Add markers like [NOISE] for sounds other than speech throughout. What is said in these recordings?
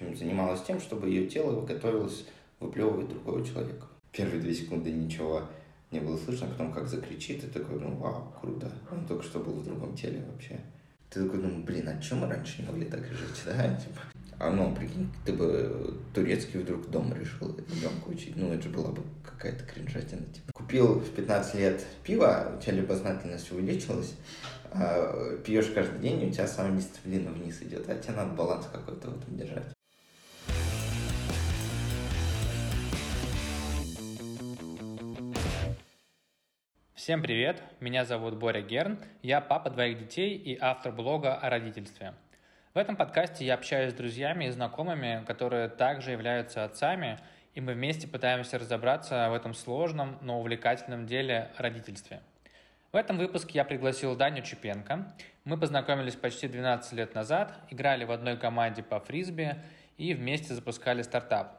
общем, занималась тем, чтобы ее тело готовилось выплевывать другого человека. Первые две секунды ничего не было слышно, а потом как закричит, и такой, ну, вау, круто. Он только что был в другом теле вообще. Ты такой думаешь, блин, а чем мы раньше не могли так жить, да? [LAUGHS] Типа, а ну, прикинь, ты бы турецкий вдруг дома решил ребенка учить. Ну, это же была бы какая-то кринжатина. Типа. Купил в 15 лет пиво, у тебя любознательность увеличилась, а пьешь каждый день, и у тебя самодисциплина вниз идет, а тебе надо баланс какой-то в этом держать. Всем привет, меня зовут Боря Герн, я папа двоих детей и автор блога о родительстве. В этом подкасте я общаюсь с друзьями и знакомыми, которые также являются отцами, и мы вместе пытаемся разобраться в этом сложном, но увлекательном деле родительстве. В этом выпуске я пригласил Даню Чепенко. Мы познакомились почти 12 лет назад, играли в одной команде по фрисби и вместе запускали стартап.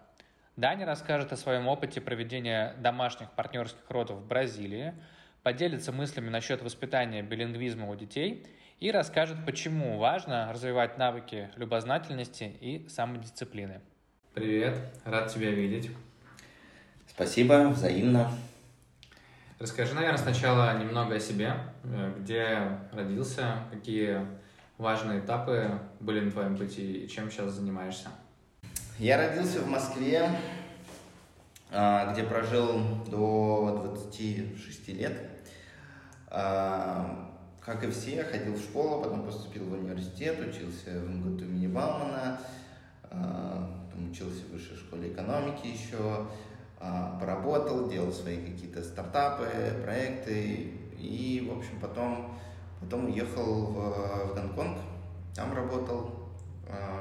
Даня расскажет о своем опыте проведения домашних партнерских родов в Бразилии – поделится мыслями насчет воспитания билингвизма у детей и расскажет, почему важно развивать навыки любознательности и самодисциплины. Привет, рад тебя видеть. Спасибо, взаимно. Расскажи, наверное, сначала немного о себе, э, где родился, какие важные этапы были на твоем пути и чем сейчас занимаешься. Я родился в Москве, а, где прожил до 26 лет. А, как и все, ходил в школу, потом поступил в университет, учился в МГТУ имени Баумана, а, потом учился в высшей школе экономики еще, поработал, делал свои какие-то стартапы, проекты, и, в общем, потом, потом уехал в, в Гонконг, там работал,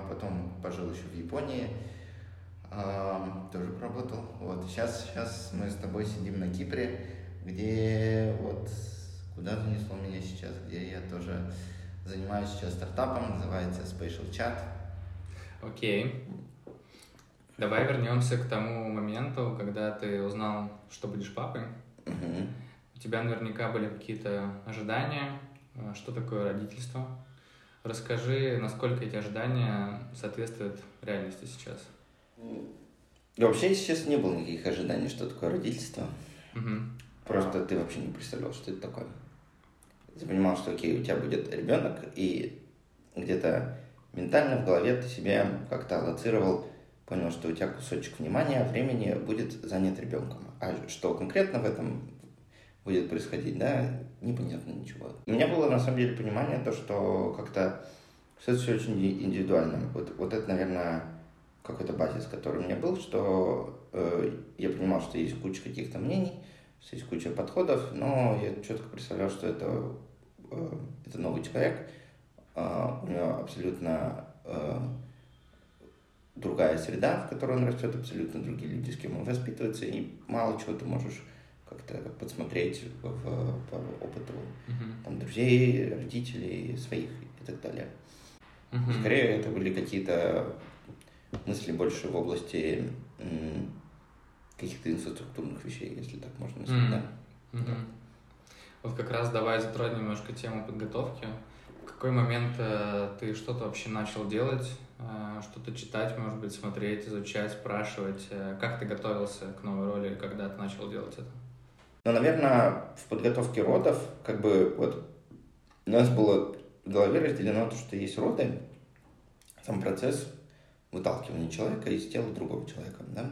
потом пожил еще в Японии, тоже поработал. Вот. Сейчас, сейчас мы с тобой сидим на Кипре, где вот куда занесло меня сейчас, где я тоже занимаюсь сейчас стартапом, называется Spatial Chat. Окей. Okay. Давай вернемся к тому моменту, когда ты узнал, что будешь папой. Uh-huh. У тебя наверняка были какие-то ожидания, а, что такое родительство. Расскажи, насколько эти ожидания соответствуют реальности сейчас. Вообще, если честно, не было никаких ожиданий, что такое родительство. Угу. Просто ты вообще не представлял, что это такое. Ты понимал, что окей, у тебя будет ребенок, и где-то ментально в голове ты себя как-то аллоцировал, понял, что у тебя кусочек внимания, времени будет занят ребенком. А что конкретно в этом будет происходить, да, непонятно ничего. У меня было на самом деле понимание то, что как-то все это все очень индивидуально. Вот, вот это, наверное, какой-то базис, который у меня был, что э, я понимал, что есть куча каких-то мнений, что есть куча подходов, но я четко представлял, что это, это новый человек, э, у него абсолютно э, другая среда, в которой он растет, абсолютно другие люди, с кем он воспитывается, и мало чего ты можешь как-то подсмотреть в, по опыту uh-huh. там, друзей, родителей, своих и так далее. Uh-huh. Скорее, это были какие-то мысли больше в области каких-то инфраструктурных вещей, если так можно сказать, да? Mm-hmm. Вот как раз давай затронем немножко тему подготовки. В какой момент э, ты что-то вообще начал делать, э, что-то читать, может быть, смотреть, изучать, спрашивать? Э, как ты готовился к новой роли, когда ты начал делать это? Ну, наверное, в подготовке родов, как бы, вот, у нас было в голове разделено то, что есть роды, сам процесс выталкивания человека из тела другого человека, да,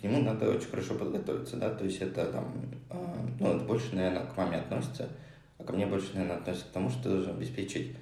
к нему надо очень хорошо подготовиться, да, то есть это там, э, ну, это больше, наверное, к маме относится, а ко мне больше, наверное, относится к тому, что ты должен обеспечить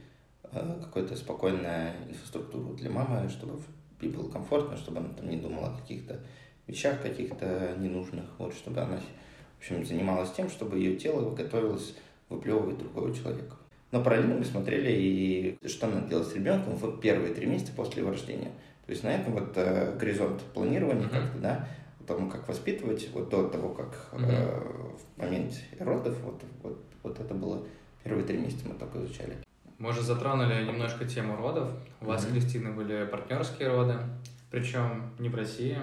э, какую-то спокойную инфраструктуру для мамы, чтобы ей было комфортно, чтобы она там не думала о каких-то вещах каких-то ненужных, вот, чтобы она, в общем, занималась тем, чтобы ее тело готовилось выплевывать другого человека. Но параллельно мы смотрели, и что надо делать с ребенком в первые три месяца после его рождения. То есть на этом вот э, горизонт планирования mm-hmm. как-то, да, тому, как воспитывать, вот до того, как mm-hmm. э, в моменте родов, вот, вот, вот это было первые три месяца мы только изучали. Мы уже затронули немножко тему родов. У вас, mm-hmm. Кристина, были партнерские роды, причем не в России.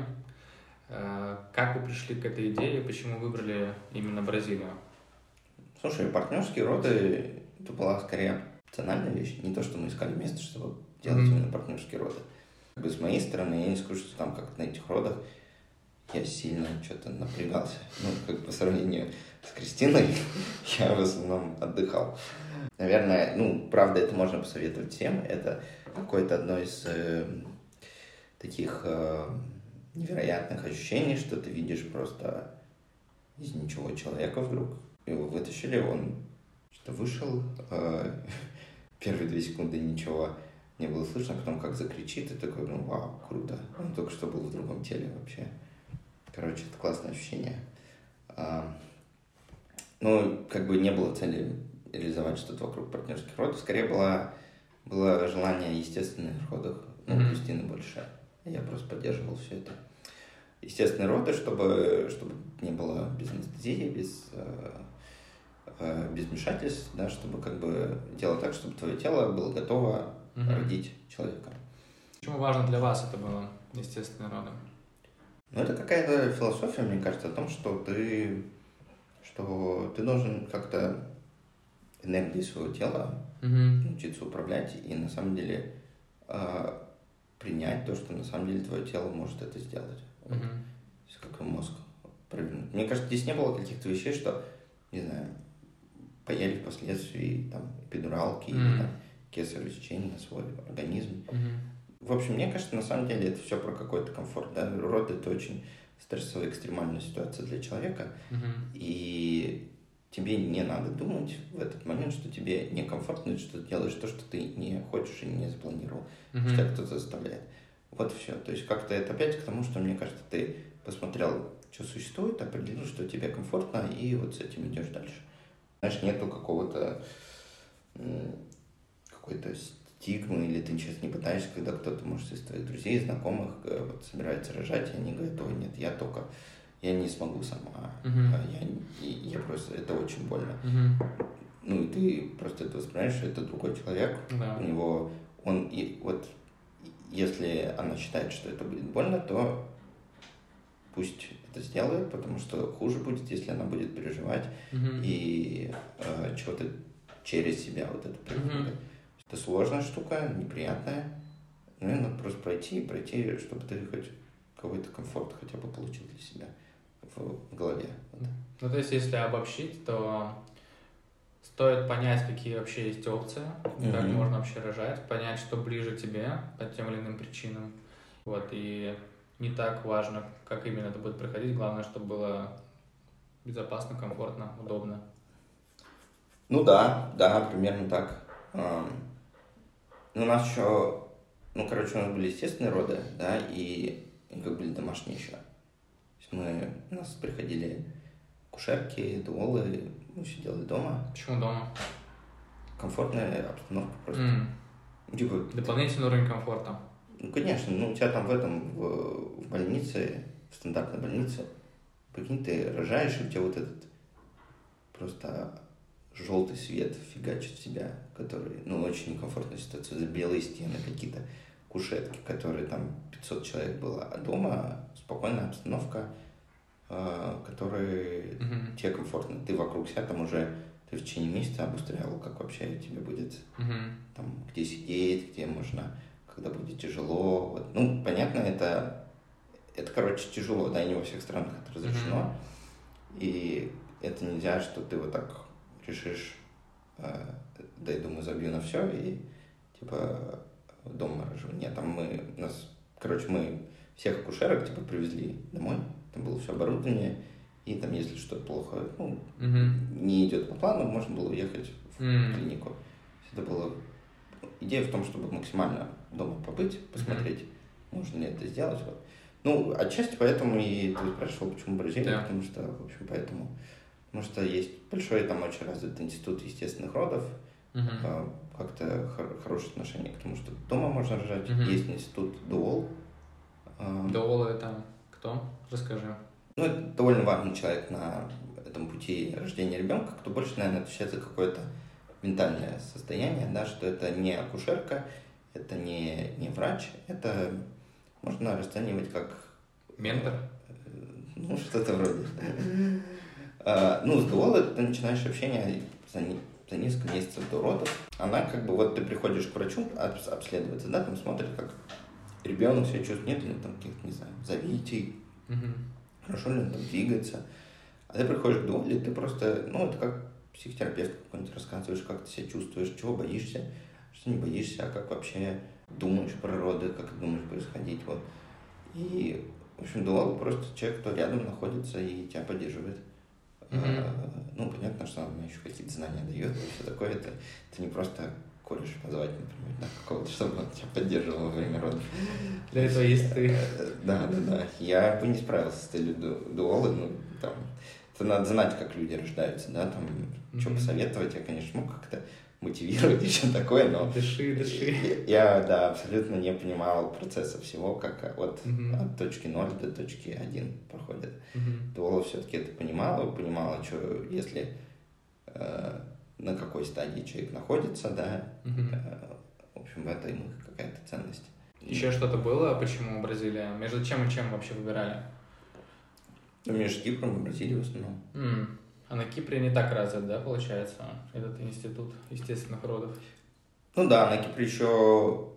Э, как вы пришли к этой идее, почему выбрали именно Бразилию? Слушай, партнерские роды это была скорее опциональная вещь, не то, что мы искали место, чтобы делать mm-hmm. именно партнерские роды. Как бы с моей стороны, я не скажу, что там как на этих родах я сильно что-то напрягался. Ну, как по сравнению с Кристиной, [LAUGHS] я в основном отдыхал. Наверное, ну, правда, это можно посоветовать всем. Это какое-то одно из э, таких э, невероятных ощущений, что ты видишь просто из ничего человека вдруг. Его вытащили, он что вышел, э, [LAUGHS] первые две секунды ничего не было слышно, потом как закричит, и такой, ну, вау, круто. Он только что был в другом теле вообще. Короче, это классное ощущение. А, ну, как бы не было цели реализовать что-то вокруг партнерских родов, скорее было, было желание естественных родов, ну, mm-hmm. Кристины больше. Я просто поддерживал все это. Естественные роды, чтобы, чтобы не было без анестезии, без, э, э, без вмешательств, да, чтобы как бы делать так, чтобы твое тело было готово mm-hmm. родить человека. Почему важно для вас это было, естественные роды? Ну, это какая-то философия, мне кажется, о том, что ты, что ты должен как-то энергией своего тела mm-hmm. научиться управлять и на самом деле э, принять то, что на самом деле твое тело может это сделать. Вот. Mm-hmm. Как и мозг провернуть. Мне кажется, здесь не было каких-то вещей, что, не знаю, поели впоследствии там эпидуралки mm-hmm. или там кесарево сечение на свой организм. Mm-hmm в общем, мне кажется, на самом деле это все про какой-то комфорт. Да? Род это очень стрессовая, экстремальная ситуация для человека. Uh-huh. И тебе не надо думать в этот момент, что тебе некомфортно, что ты делаешь то, что ты не хочешь и не запланировал, uh-huh. что тебя кто-то заставляет. Вот все. То есть как-то это опять к тому, что мне кажется, ты посмотрел, что существует, определил, что тебе комфортно, и вот с этим идешь дальше. Знаешь, нету какого-то какой-то стигмы, или ты сейчас не пытаешься, когда кто-то, может, из твоих друзей, знакомых э, вот, собирается рожать, и они говорят, ой, нет, я только, я не смогу сама, uh-huh. я, я просто, это очень больно. Uh-huh. Ну, и ты просто это воспринимаешь, что это другой человек, да. у него, он, и вот, если она считает, что это будет больно, то пусть это сделает, потому что хуже будет, если она будет переживать uh-huh. и э, чего-то через себя вот это переживать. Uh-huh. Это сложная штука, неприятная. Ну, и надо просто пройти и пройти, чтобы ты хоть какой-то комфорт хотя бы получил для себя в, голове. Вот. Ну, то есть, если обобщить, то стоит понять, какие вообще есть опции, mm-hmm. как можно вообще рожать, понять, что ближе тебе по тем или иным причинам. Вот, и не так важно, как именно это будет проходить, главное, чтобы было безопасно, комфортно, удобно. Ну да, да, примерно так. Ну, у нас еще, ну, короче, у нас были естественные роды, да, и, и как были домашние еще. Мы, у нас приходили кушерки, дуолы, мы все делали дома. Почему дома? Комфортная обстановка просто. Mm. Типа, Дополнительный уровень комфорта. Ну, конечно, ну, у тебя там в этом, в, в больнице, в стандартной больнице, прикинь, ты рожаешь, и у тебя вот этот просто желтый свет фигачит в себя, который, ну, очень некомфортная ситуация, за белые стены какие-то, кушетки, которые там 500 человек было, а дома спокойная обстановка, э, которые uh-huh. тебе комфортно. Ты вокруг себя там уже, ты в течение месяца обустраивал, как вообще тебе будет, uh-huh. там, где сидеть, где можно, когда будет тяжело. Вот. Ну, понятно, это, это, короче, тяжело, да, и не во всех странах это разрешено. Uh-huh. И это нельзя, что ты вот так решишь, э, да я думаю, забью на все и типа дома рожу. Нет, там мы, нас, короче, мы всех акушерок типа привезли домой, там было все оборудование, и там, если что-то плохо, ну, uh-huh. не идет по плану, можно было уехать в uh-huh. клинику. Это было идея в том, чтобы максимально дома побыть, посмотреть, uh-huh. можно ли это сделать. Вот. Ну, отчасти поэтому и ты спрашивал, почему Бразилия, yeah. потому что, в общем, поэтому Потому что есть большой там очень развитый институт естественных родов, uh-huh. как-то хор- хорошее отношение к тому, что дома можно рожать. Uh-huh. Есть институт Дуол. Дуол это кто? Расскажи. Ну, это довольно важный человек на этом пути рождения ребенка, кто больше, наверное, отвечает за какое-то ментальное состояние, да, что это не акушерка, это не, не врач, это можно расценивать как... Ментор? Э, ну, что-то вроде. А, ну, с Дуолой ты начинаешь общение за, за несколько месяцев до родов. Она как бы, вот ты приходишь к врачу обследоваться, да, там смотрит, как ребенок себя чувствует, нет ли там каких-то, не знаю, завитий, угу. хорошо ли он там двигается. А ты приходишь к Долли, ты просто, ну, это как психотерапевт какой-нибудь рассказываешь, как ты себя чувствуешь, чего боишься, что не боишься, а как вообще думаешь природы, как ты думаешь происходить, вот. И, в общем, дуал просто человек, кто рядом находится и тебя поддерживает. Mm-hmm. А, ну, понятно, что он еще какие-то знания дает, и все такое. Это, это не просто кореш позвать, например, да, какого-то, чтобы он тебя поддерживал во время родов. Для этого есть ты. Э, да, да, да. Я бы не справился с целью дуолы, ну, там, это надо знать, как люди рождаются, да, там, mm-hmm. что посоветовать, я, конечно, мог как-то мотивировать и все такое, но... Дыши, дыши. Я, да, абсолютно не понимал процесса всего, как от, mm-hmm. от точки 0 до точки 1 проходит. Mm-hmm. Дуола все-таки это понимала, понимала, что если э, на какой стадии человек находится, да, mm-hmm. э, в общем, в этом какая-то ценность. Еще что-то было? Почему Бразилия? Между чем и чем вообще выбирали? Ну, между Кипром и Бразилией в основном. Mm. А на Кипре не так развит, да, получается, этот институт естественных родов? Ну да, на Кипре еще...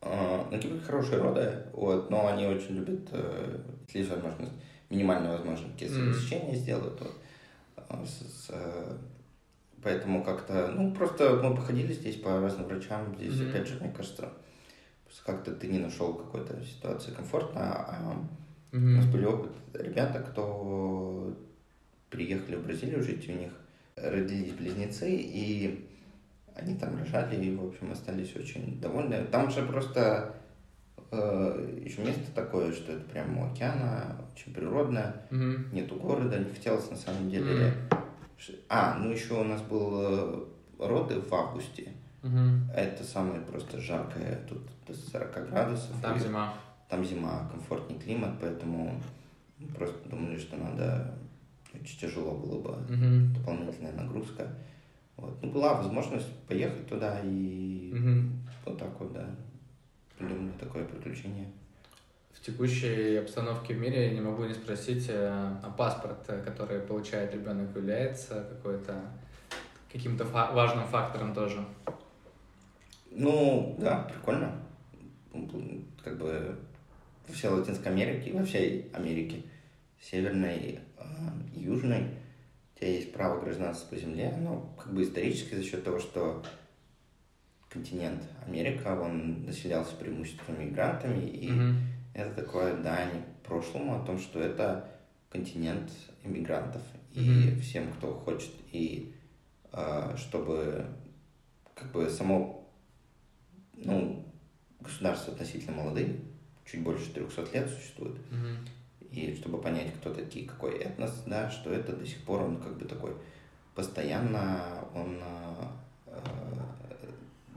Э, на Кипре хорошие роды, вот, но они очень любят, э, если есть возможность, минимально возможно, какие mm. сделают. Вот, э, с, с, поэтому как-то, ну, просто мы походили здесь по разным врачам. Здесь, mm-hmm. опять же, мне кажется, как-то ты не нашел какой-то ситуации комфортно, а mm-hmm. у нас были опыт ребята, кто приехали в Бразилию жить, у них родились близнецы, и они там рожали, и, в общем, остались очень довольны. Там же просто э, еще место такое, что это прямо у океана, очень природное, mm-hmm. нету города, не хотелось на самом деле. Mm-hmm. А, ну еще у нас был э, роды в августе. Mm-hmm. Это самое просто жаркое, тут до 40 градусов. Там зима. Там зима, комфортный климат, поэтому просто думали, что надо очень тяжело было бы, угу. дополнительная нагрузка. Вот. Ну, была возможность поехать туда и угу. вот так вот, да, придумали такое приключение. В текущей обстановке в мире я не могу не спросить, э, а паспорт, который получает ребенок, является какой-то каким-то фа- важным фактором тоже? Ну, да, прикольно. Как бы во всей Латинской Америке, во всей Америке, Северной, южной, у тебя есть право гражданства по земле, но как бы исторически за счет того, что континент Америка, он населялся преимущественно мигрантами, и mm-hmm. это такое дань прошлому о том, что это континент иммигрантов, mm-hmm. и всем, кто хочет, и э, чтобы как бы само, ну, государство относительно молодые, чуть больше 300 лет существует, mm-hmm и чтобы понять, кто такие, какой этнос, да, что это до сих пор он как бы такой постоянно он э,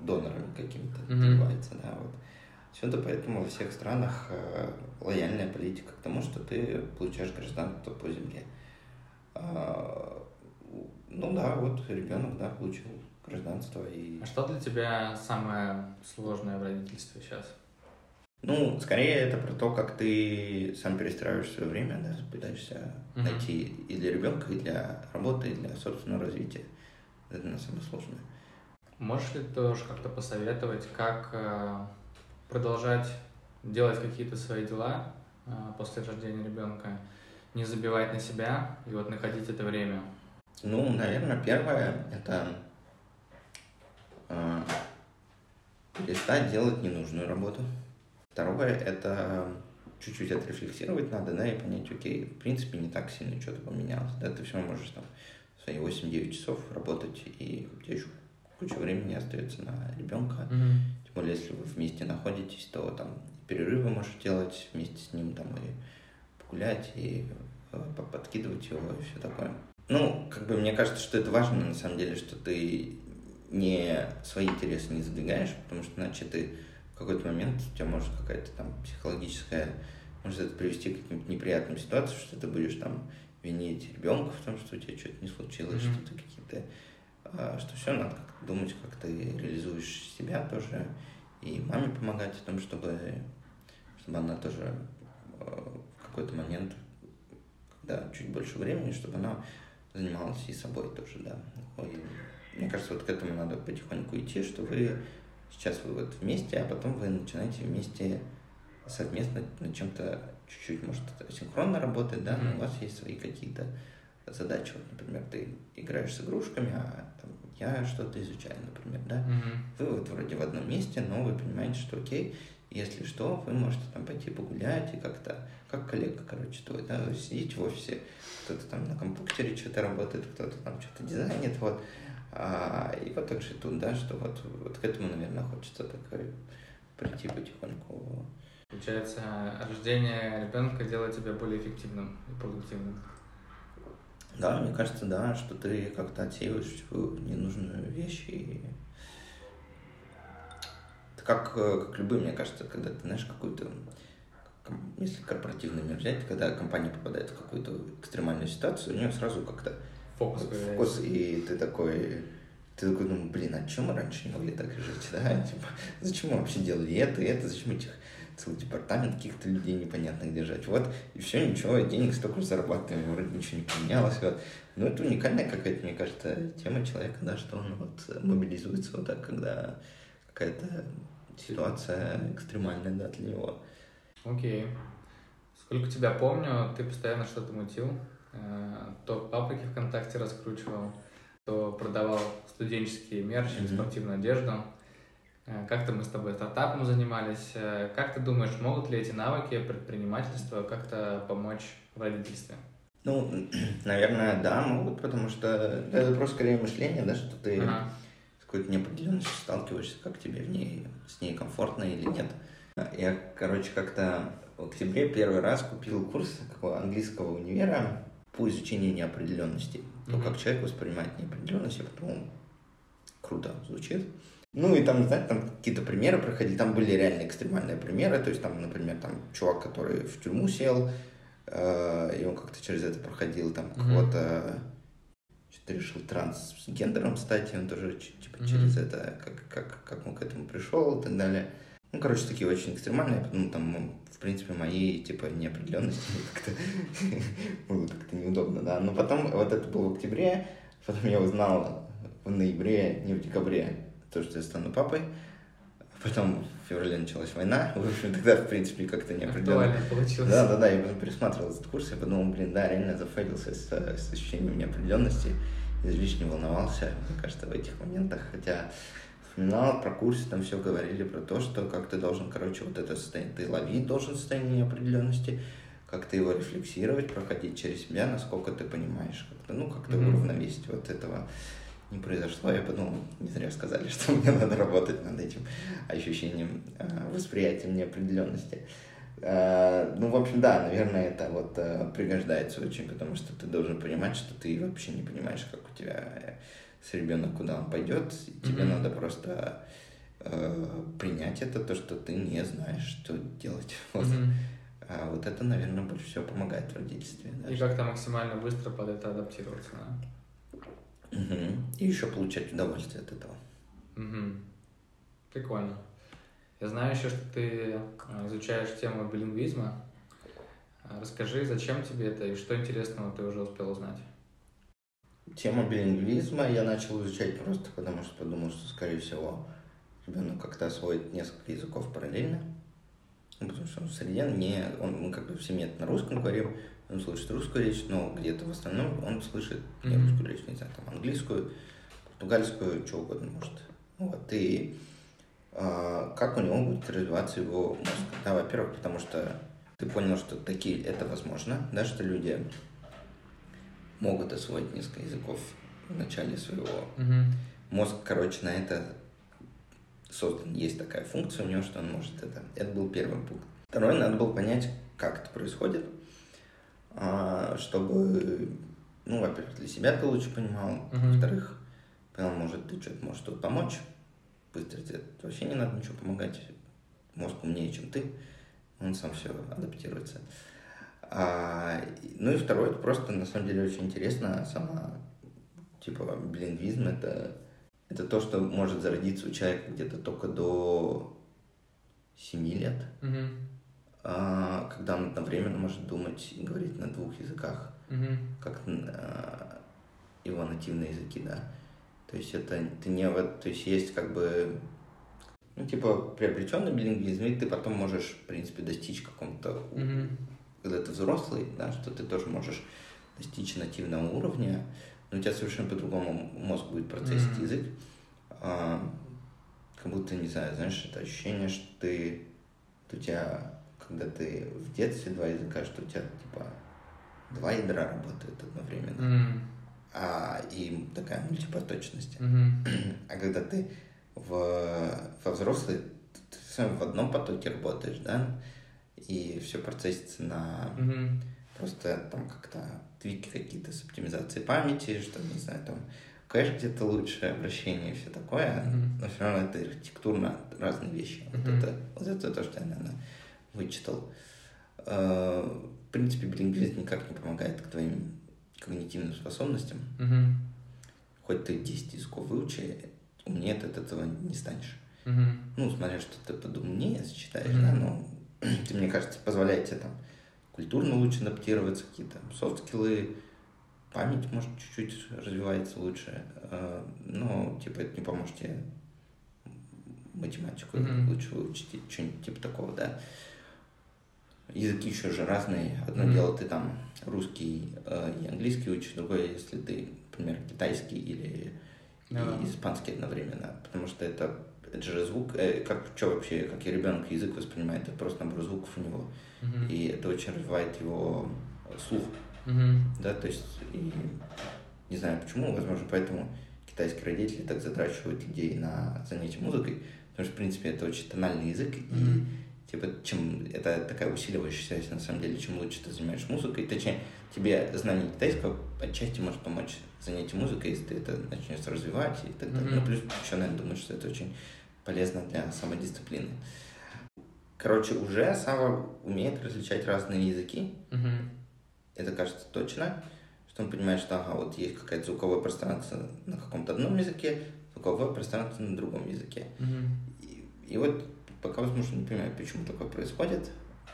донором каким-то mm-hmm. да, вот. Все это поэтому во всех странах э, лояльная политика к тому, что ты получаешь гражданство по земле. Э, ну да, вот ребенок, да, получил гражданство и... А что для тебя самое сложное в родительстве сейчас? Ну, скорее это про то, как ты сам перестраиваешь свое время, да, пытаешься uh-huh. найти и для ребенка, и для работы, и для собственного развития. Это на самое сложное. Можешь ли тоже как-то посоветовать, как э, продолжать делать какие-то свои дела э, после рождения ребенка, не забивать на себя и вот находить это время? Ну, наверное, первое это э, перестать делать ненужную работу. Второе – это чуть-чуть отрефлексировать надо, да, и понять, окей, в принципе, не так сильно что-то поменялось, да, ты все можешь там свои 8-9 часов работать, и у тебя еще куча времени остается на ребенка, mm-hmm. тем более, если вы вместе находитесь, то там перерывы можешь делать вместе с ним, там, и погулять, и э, подкидывать его, и все такое. Ну, как бы мне кажется, что это важно, на самом деле, что ты не свои интересы не задвигаешь, потому что иначе ты в какой-то момент у тебя может какая-то там психологическая, может это привести к каким-то неприятным ситуациям, что ты будешь там винить ребенка в том, что у тебя что-то не случилось, mm-hmm. что-то какие-то, а, что все, надо как-то думать, как ты реализуешь себя тоже, и маме помогать в том, чтобы, чтобы она тоже а, в какой-то момент, когда чуть больше времени, чтобы она занималась и собой тоже, да. И мне кажется, вот к этому надо потихоньку идти, что вы Сейчас вы вот вместе, а потом вы начинаете вместе совместно над чем-то чуть-чуть, может, синхронно работать, да, но у вас есть свои какие-то задачи. Вот, например, ты играешь с игрушками, а там, я что-то изучаю, например, да. Вы вот вроде в одном месте, но вы понимаете, что окей, если что, вы можете там пойти погулять и как-то, как коллега, короче, твой, да, вы сидите в офисе, кто-то там на компьютере что-то работает, кто-то там что-то дизайнит, вот. А, и вот так же тут, да, что вот, вот к этому, наверное, хочется такой прийти потихоньку. Получается, рождение ребенка делает тебя более эффективным и продуктивным. Да, мне кажется, да, что ты как-то отсеиваешь ненужную вещь и как, э, как любые, мне кажется, когда ты, знаешь, какую-то, если корпоративный мир взять, когда компания попадает в какую-то экстремальную ситуацию, у нее сразу как-то фокус, фокус и ты такой, ты такой, ну, блин, а чем мы раньше не могли так жить, да? [LAUGHS] Типа, зачем мы вообще делали это, это, зачем этих целый департамент каких-то людей непонятных держать. Вот, и все, ничего, денег столько зарабатываем, вроде ничего не поменялось. Вот. Но ну, это уникальная какая-то, мне кажется, тема человека, да, что он вот мобилизуется вот так, когда какая-то ситуация экстремальная, да, для него. Окей. Okay. Сколько тебя помню, ты постоянно что-то мутил. Э, то паприки ВКонтакте раскручивал, то продавал студенческие мерчи, mm-hmm. спортивную одежду. Э, как-то мы с тобой стартапом занимались. Э, как ты думаешь, могут ли эти навыки предпринимательства как-то помочь в родительстве? Ну, [CLEARS THROAT] наверное, да, могут, потому что это просто скорее мышление, да, что ты ага какой-то неопределенностью сталкиваешься, как тебе в ней, с ней комфортно или нет. Я, короче, как-то в октябре первый раз купил курс какого английского универа по изучению неопределенности. То, mm-hmm. как человек воспринимает неопределенность, я потом круто звучит. Ну и там, знаете, там какие-то примеры проходили, там были реально экстремальные примеры, то есть там, например, там чувак, который в тюрьму сел, э, и он как-то через это проходил, там mm-hmm. кого-то что-то решил трансгендером стать, и он тоже типа mm-hmm. через это, как, как, как он к этому пришел и так далее. Ну, короче, такие очень экстремальные, ну, там, в принципе, мои, типа, неопределенности [LAUGHS] как-то было как-то неудобно, да. Но потом, вот это было в октябре, потом я узнал в ноябре, не в декабре, то, что я стану папой. Потом в феврале началась война, [LAUGHS] в общем, тогда, в принципе, как-то не определенно. получилось. Да, да, да, я пересматривал этот курс, я подумал, блин, да, реально зафейлился с, с ощущением неопределенности, излишне волновался, мне кажется, в этих моментах, хотя вспоминал про курсы, там все говорили про то, что как ты должен, короче, вот это состояние, ты ловить должен состояние неопределенности, как ты его рефлексировать, проходить через себя, насколько ты понимаешь, как-то, ну, как-то mm-hmm. уравновесить вот этого не произошло, я подумал, не зря сказали, [LAUGHS] что мне надо работать над этим ощущением, э, восприятием неопределенности. Э, ну, в общем, да, наверное, это вот э, пригождается очень, потому что ты должен понимать, что ты вообще не понимаешь, как у тебя с ребенок, куда он пойдет, и тебе mm-hmm. надо просто принять это, то, что ты не знаешь, что делать. [LAUGHS] Вот. Mm-hmm. А вот это, наверное, больше всего помогает в родительстве. Да, и как-то максимально быстро под это адаптироваться, да? Угу. И еще получать удовольствие от этого. Угу. Прикольно. Я знаю еще, что ты э, изучаешь тему билингвизма. А, расскажи, зачем тебе это и что интересного ты уже успел узнать? Тему билингвизма я начал изучать просто потому, что подумал, что, скорее всего, ребенок как-то освоит несколько языков параллельно. Ну, потому что он в среде не... Он, мы как бы в семье на русском говорим, он слышит русскую речь, но где-то в основном он слышит не русскую речь, не знаю, там английскую, португальскую, что угодно может. Вот, и э, как у него будет развиваться его мозг? Да, во-первых, потому что ты понял, что такие это возможно, да, что люди могут освоить несколько языков в начале своего. Mm-hmm. Мозг, короче, на это создан. Есть такая функция у него, что он может это. Это был первый пункт. Второй, надо было понять, как это происходит. А, чтобы, ну, во-первых, для себя ты лучше понимал, uh-huh. во-вторых, понял, может, ты что-то можешь тут помочь, быстро тебе вообще не надо ничего помогать, мозг умнее, чем ты, он сам все адаптируется. А, ну и второе, это просто на самом деле очень интересно, сама, типа, билингвизм это, это то, что может зародиться у человека где-то только до 7 лет. Uh-huh. А, когда он одновременно может думать и говорить на двух языках, mm-hmm. как а, его нативные языки, да. То есть это ты не вот, то есть есть как бы Ну, типа, приобретенный билингвизм, и ты потом можешь, в принципе, достичь каком-то, Мгм. Когда ты взрослый, да, что ты тоже можешь достичь нативного уровня, но у тебя совершенно по-другому мозг будет процессить Мгм. язык. А, как будто, не знаю, знаешь, это ощущение, что ты, у тебя, когда ты в детстве два языка, что у тебя, типа, два ядра работают одновременно, М, а и такая мультипоточность. мгм. А когда ты в, во взрослый, ты сам в одном потоке работаешь, да, и все процессится на Мгм. просто там как-то твики какие-то с оптимизацией памяти, что, не знаю, там кэш где-то лучше, обращение и все такое, Мгм. но все равно это архитектурно разные вещи. Вот, Мгм. это, вот это то, что я, наверное, вычитал. Э, В принципе, билингвизм никак не помогает к твоим когнитивным способностям. Мгм. Хоть ты 10 языков выучи, умнее ты от этого не станешь. Мгм. Ну, смотря что ты подумнее считаешь, Мгм. да, но мне кажется, позволяет тебе там культурно лучше адаптироваться, какие-то софт-скиллы, память, может, чуть-чуть развивается лучше, э, но, типа, это не поможет тебе математику Мгм. лучше выучить, что-нибудь типа такого, да. Языки еще же разные. Одно Мгм. дело, ты там русский э, и английский учишь, другое, если ты, например, китайский или Да. и испанский одновременно, потому что это, это же звук, э, как что вообще, как и ребенок язык воспринимает, это просто набор звуков у него, Мгм. и это очень развивает его слух, Мгм. да, то есть, и не знаю почему, возможно, поэтому китайские родители так затрачивают людей на занятия музыкой, потому что, в принципе, это очень тональный язык, и Мгм. Типа, чем это такая усиливающая связь, на самом деле, чем лучше ты занимаешься музыкой, точнее, тебе знание китайского отчасти может помочь занятию музыкой, если ты это начнешь развивать и так далее. Мгм. Ну, плюс еще, наверное, думаю, что это очень полезно для самодисциплины. Короче, уже Сава умеет различать разные языки, Мгм. это кажется точно, что он понимает, что ага, вот есть какое-то звуковое пространство на каком-то одном языке, звуковое пространство на другом языке. Мгм. И, и вот пока, возможно, не понимаю, почему такое происходит,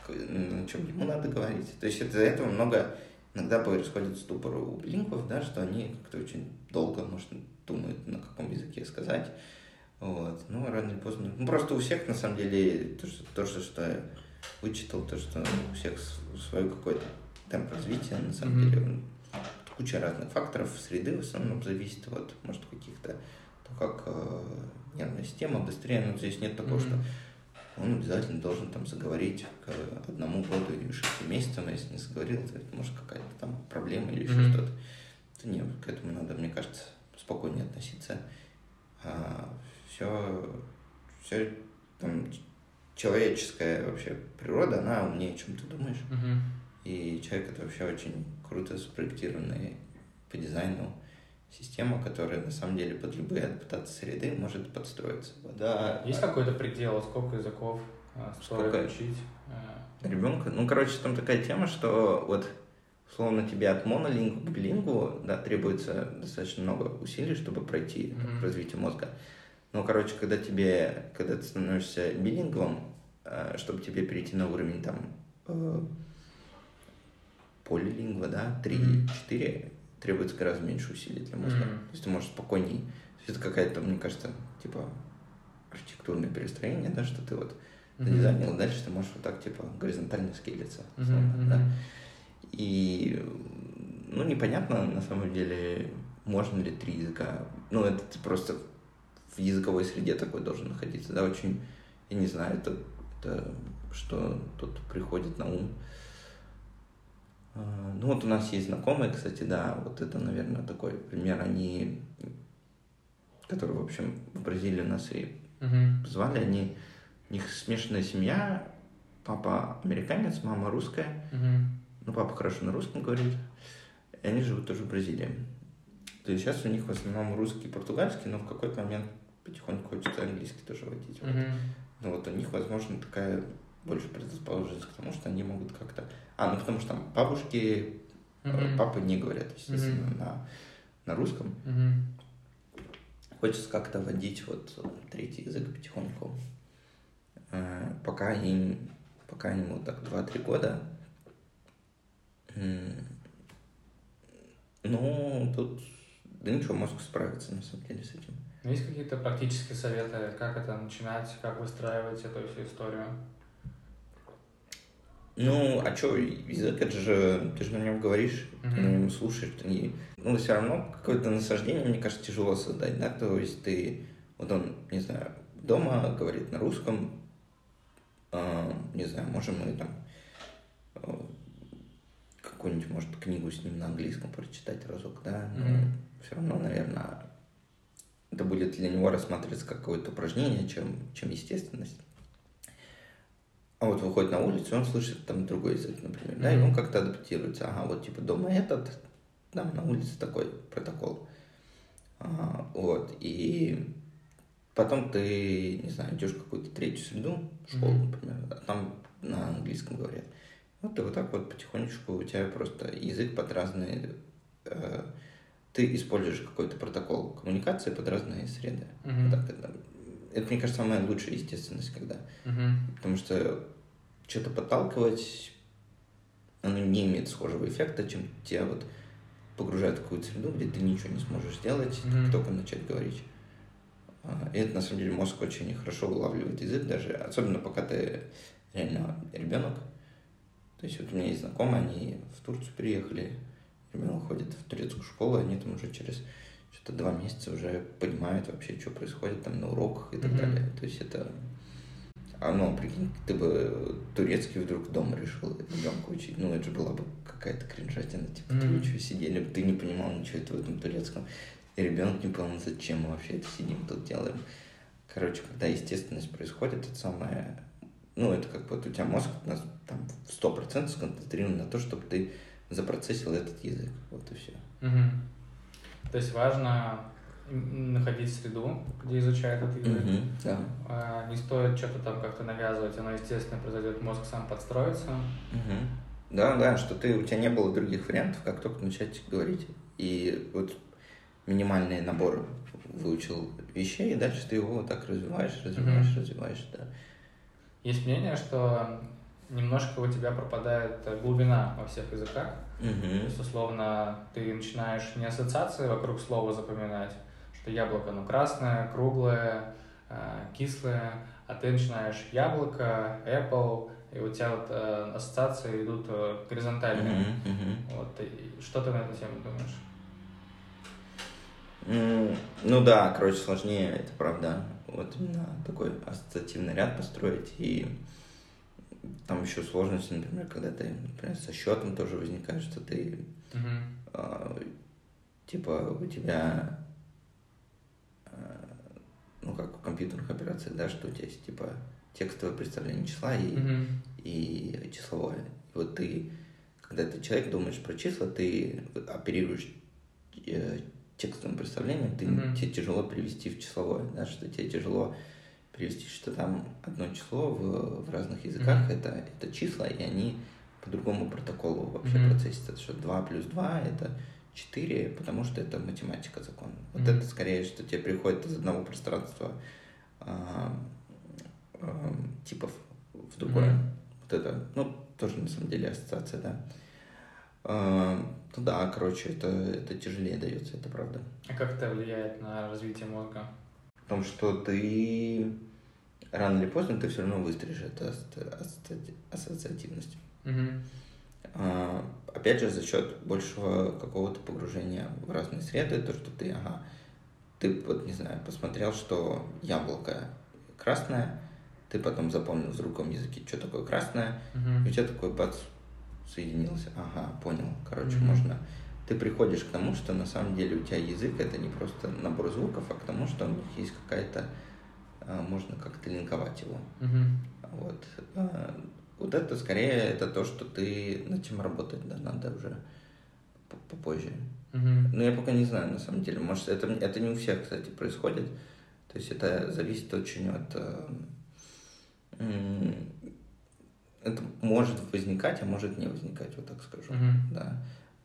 на чем ему надо говорить. То есть из-за этого много иногда происходит ступор у билингвов, да, что они как-то очень долго, может, думают, на каком языке сказать. Вот. Ну, рано или поздно. Ну, просто у всех, на самом деле, то, что, то, что, я вычитал, то, что у всех свой какой-то темп развития, на самом Мгм. деле, он- куча разных факторов, среды в основном зависит от, может, каких-то, то, как э, нервная система быстрее, но здесь нет такого, Мгм. что он обязательно должен там заговорить к одному году или шести месяцам, а если не заговорил, то это может какая-то там проблема или еще Мгм. что-то. Это нет, к этому надо, мне кажется, спокойнее относиться. все, все там человеческая вообще природа, она умнее, чем ты думаешь. Мгм. И человек это вообще очень круто спроектированная по дизайну система, которая на самом деле под любые адаптации среды может подстроиться. Да, Есть какой-то предел, сколько языков э, Сколько? учить? Э, ребенка. Ну, короче, там такая тема, что вот условно тебе от монолингу к билингу да, требуется достаточно много усилий, чтобы пройти Мгм. развитие мозга. Но, короче, когда тебе, когда ты становишься билингвом, э, чтобы тебе перейти на уровень там полилингва, да, 3-4, требуется гораздо меньше усилий для мозга. Мгм. То есть ты можешь спокойней. То есть это какая-то, мне кажется, типа архитектурное перестроение, да, что ты вот задизайнил, дальше ты можешь вот так, типа, горизонтально скейлиться. Условно, мгм. да. И, ну, непонятно, на самом деле, можно ли три языка. Ну, это ты просто в языковой среде такой должен находиться, да, очень, я не знаю, это, это что тут приходит на ум. А, Ну, вот у нас есть знакомые, кстати, да, вот это, наверное, такой пример, они, которые, в общем, в Бразилии нас и Мгм. звали, они, у них смешанная семья, папа американец, мама русская, Мгм. ну, папа хорошо на русском говорит, и они живут тоже в Бразилии. То есть сейчас у них в основном русский и португальский, но в какой-то момент потихоньку хочется английский тоже водить. Вот. Мгм. Ну вот у них, возможно, такая больше предрасположенность к тому, что они могут как-то... А, ну потому что там бабушки, Мгм. папы не говорят, естественно, Мгм. на, на русском. Мгм. Хочется как-то водить вот третий язык потихоньку. Э, Пока им, пока ему так 2-3 года. Ну, тут, да ничего, мозг справится на самом деле с этим. Есть какие-то практические советы, как это начинать, как выстраивать эту всю историю? Ну, а что, язык, это же, ты же на нем говоришь, mm-hmm. ты на нем слушаешь, ты не... Ну, все равно какое-то насаждение, мне кажется, тяжело создать, да, то есть ты, вот он, не знаю, дома говорит на русском, э, не знаю, можем мы там э, какую-нибудь, может, книгу с ним на английском прочитать разок, да, но mm-hmm. все равно, наверное, это будет для него рассматриваться как какое-то упражнение, чем, чем естественность. А вот выходит на улицу, он слышит там другой язык, например, mm-hmm. да, и он как-то адаптируется. Ага, вот типа дома этот, там на улице такой протокол. А, вот, и потом ты, не знаю, идешь в какую-то третью среду, школу, mm-hmm. например, а там на английском говорят. Вот ты вот так вот потихонечку, у тебя просто язык под разные... Э, ты используешь какой-то протокол коммуникации под разные среды. Mm-hmm. Вот так это, это, мне кажется, самая лучшая естественность, когда. Mm-hmm. Потому что что-то подталкивать, оно не имеет схожего эффекта, чем тебя вот погружают в какую-то среду, где ты ничего не сможешь сделать, mm-hmm. как только начать говорить. А, и это, на самом деле, мозг очень хорошо вылавливает язык даже, особенно пока ты реально ребенок. То есть вот у меня есть знакомые, они в Турцию приехали, ребенок ходит в турецкую школу, они там уже через что-то два месяца уже понимают вообще, что происходит там на уроках и так mm-hmm. далее. То есть это а ну, прикинь, ты бы турецкий вдруг дома решил ребенка учить. Ну, это же была бы какая-то кринжатина. Типа, mm-hmm. ты что, сидели, ты не понимал ничего это в этом турецком. И ребенок не понял, зачем мы вообще это сидим тут делаем. Короче, когда естественность происходит, это самое... Ну, это как вот у тебя мозг на, там, в сто процентов сконцентрирован на то, чтобы ты запроцессил этот язык. Вот и все. Угу. То есть важно находить среду, где изучают этот язык. Mm-hmm, да. а, не стоит что-то там как-то навязывать, оно естественно произойдет, мозг сам подстроится. Mm-hmm. Да, да, что ты, у тебя не было других вариантов, как только начать говорить. И вот минимальный набор выучил вещей, и дальше ты его вот так развиваешь, развиваешь, mm-hmm. развиваешь, да. Есть мнение, что немножко у тебя пропадает глубина во всех языках. Mm-hmm. То есть, условно, ты начинаешь не ассоциации вокруг слова запоминать, что яблоко, ну, красное, круглое, э, кислое, а ты начинаешь яблоко, apple, и у тебя вот э, ассоциации идут э, горизонтальные. Mm-hmm. Вот, и что ты на эту тему думаешь? Mm, ну да, короче, сложнее, это правда. Вот именно такой ассоциативный ряд построить. И там еще сложности, например, когда ты, например, со счетом тоже возникает, что ты, mm-hmm. э, типа, у тебя ну, как в компьютерных операциях, да, что у тебя есть, типа, текстовое представление числа и, mm-hmm. и числовое. И вот ты, когда ты человек думаешь про числа, ты оперируешь э, текстовым представлением, ты, mm-hmm. тебе тяжело перевести в числовое, да, что тебе тяжело перевести, что там одно число в, в разных языках, mm-hmm. это, это числа, и они по другому протоколу вообще mm-hmm. процессятся, что 2 плюс 2 это 4, потому что это математика закон. Вот mm-hmm. это скорее, что тебе приходит из одного пространства э, э, типов в другое. Mm-hmm. Вот это, ну, тоже на самом деле ассоциация, да. Э, ну да, короче, это, это тяжелее дается, это правда. А как это влияет на развитие мозга? В том, что ты рано или поздно ты все равно выстроишь эту ассоциативность. А, опять же, за счет большего какого-то погружения в разные среды, то, что ты, ага, ты вот, не знаю, посмотрел, что яблоко красное, ты потом запомнил в другом языке, что такое красное, uh-huh. и у тебя такой бац, соединился, ага, понял, короче, uh-huh. можно... Ты приходишь к тому, что на самом деле у тебя язык это не просто набор звуков, а к тому, что у них есть какая-то, а, можно как-то линковать его. Uh-huh. Вот. А, вот это скорее это то, что ты над чем работать, да, надо уже попозже. Uh-huh. Но я пока не знаю, на самом деле. Может, это, это не у всех, кстати, происходит. То есть это зависит очень от... Э, это может возникать, а может не возникать, вот так скажу. Uh-huh. Да.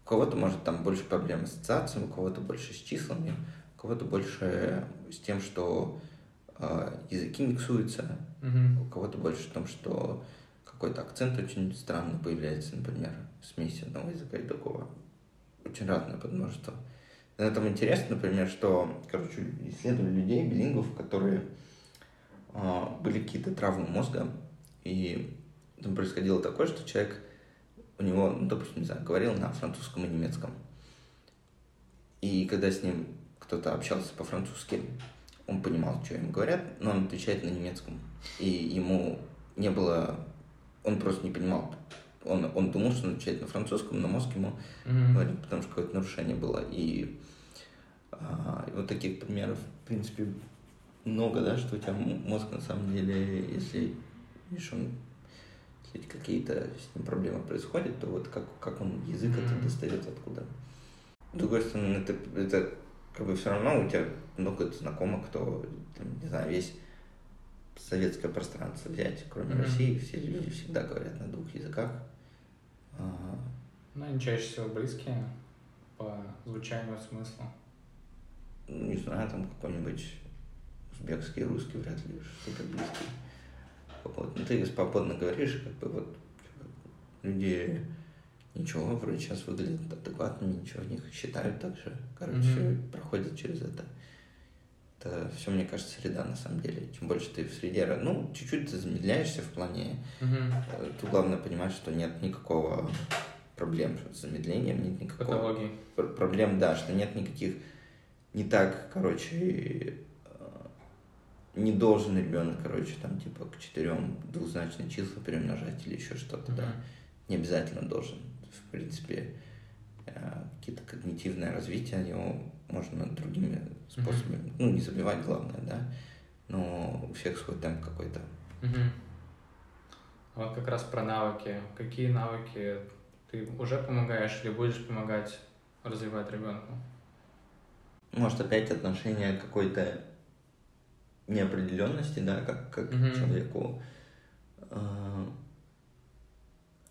У кого-то может там больше проблем с ассоциацией, у кого-то больше с числами, у кого-то больше с тем, что э, языки миксуются, uh-huh. у кого-то больше в том, что какой-то акцент очень странно появляется, например, смесь одного языка и другого. Очень разное подмножество этом интересно, например, что, короче, исследовали людей, билингов, которые э, были какие-то травмы мозга, и там происходило такое, что человек, у него, ну, допустим, не знаю, говорил на французском и немецком. И когда с ним кто-то общался по-французски, он понимал, что ему говорят, но он отвечает на немецком. И ему не было... Он просто не понимал. Он, он думал, что он отвечает на французском, но мозг ему mm-hmm. говорит, потому что какое-то нарушение было. И, а, и вот таких примеров, в принципе, много, да, что у тебя мозг на самом деле, если видишь, он если какие-то с ним проблемы происходят, то вот как, как он язык mm-hmm. это достает откуда. С другой стороны, это, это как бы все равно у тебя много знакомых, кто, там, не знаю, весь советское пространство взять, кроме mm-hmm. России, все люди всегда говорят на двух языках. Ну, они чаще всего близкие по звучанию смысла. Не знаю, там какой-нибудь узбекский, русский вряд ли супер близкий. Вот. Ну, ты свободно говоришь, как бы вот люди ничего, вроде сейчас выглядят адекватными, ничего, них считают так же. Короче, mm-hmm. проходят через это. Это все, мне кажется, среда на самом деле. Чем больше ты в среде, ну, чуть-чуть ты замедляешься в плане. Mm-hmm. Тут главное понимать, что нет никакого проблем с замедлением, нет никакого... Патологии. Проблем, да, что нет никаких... Не так, короче, э, не должен ребенок, короче, там, типа, к четырем двузначные числа перемножать или еще что-то, mm-hmm. да. Не обязательно должен в принципе, э, какие-то когнитивное развитие, его можно другими способами, mm-hmm. ну, не забивать главное, да, но у всех свой темп какой-то. Mm-hmm. Вот как раз про навыки. Какие навыки ты уже помогаешь или будешь помогать развивать ребенку? Может, опять отношение какой-то неопределенности, да, как, как mm-hmm. человеку э,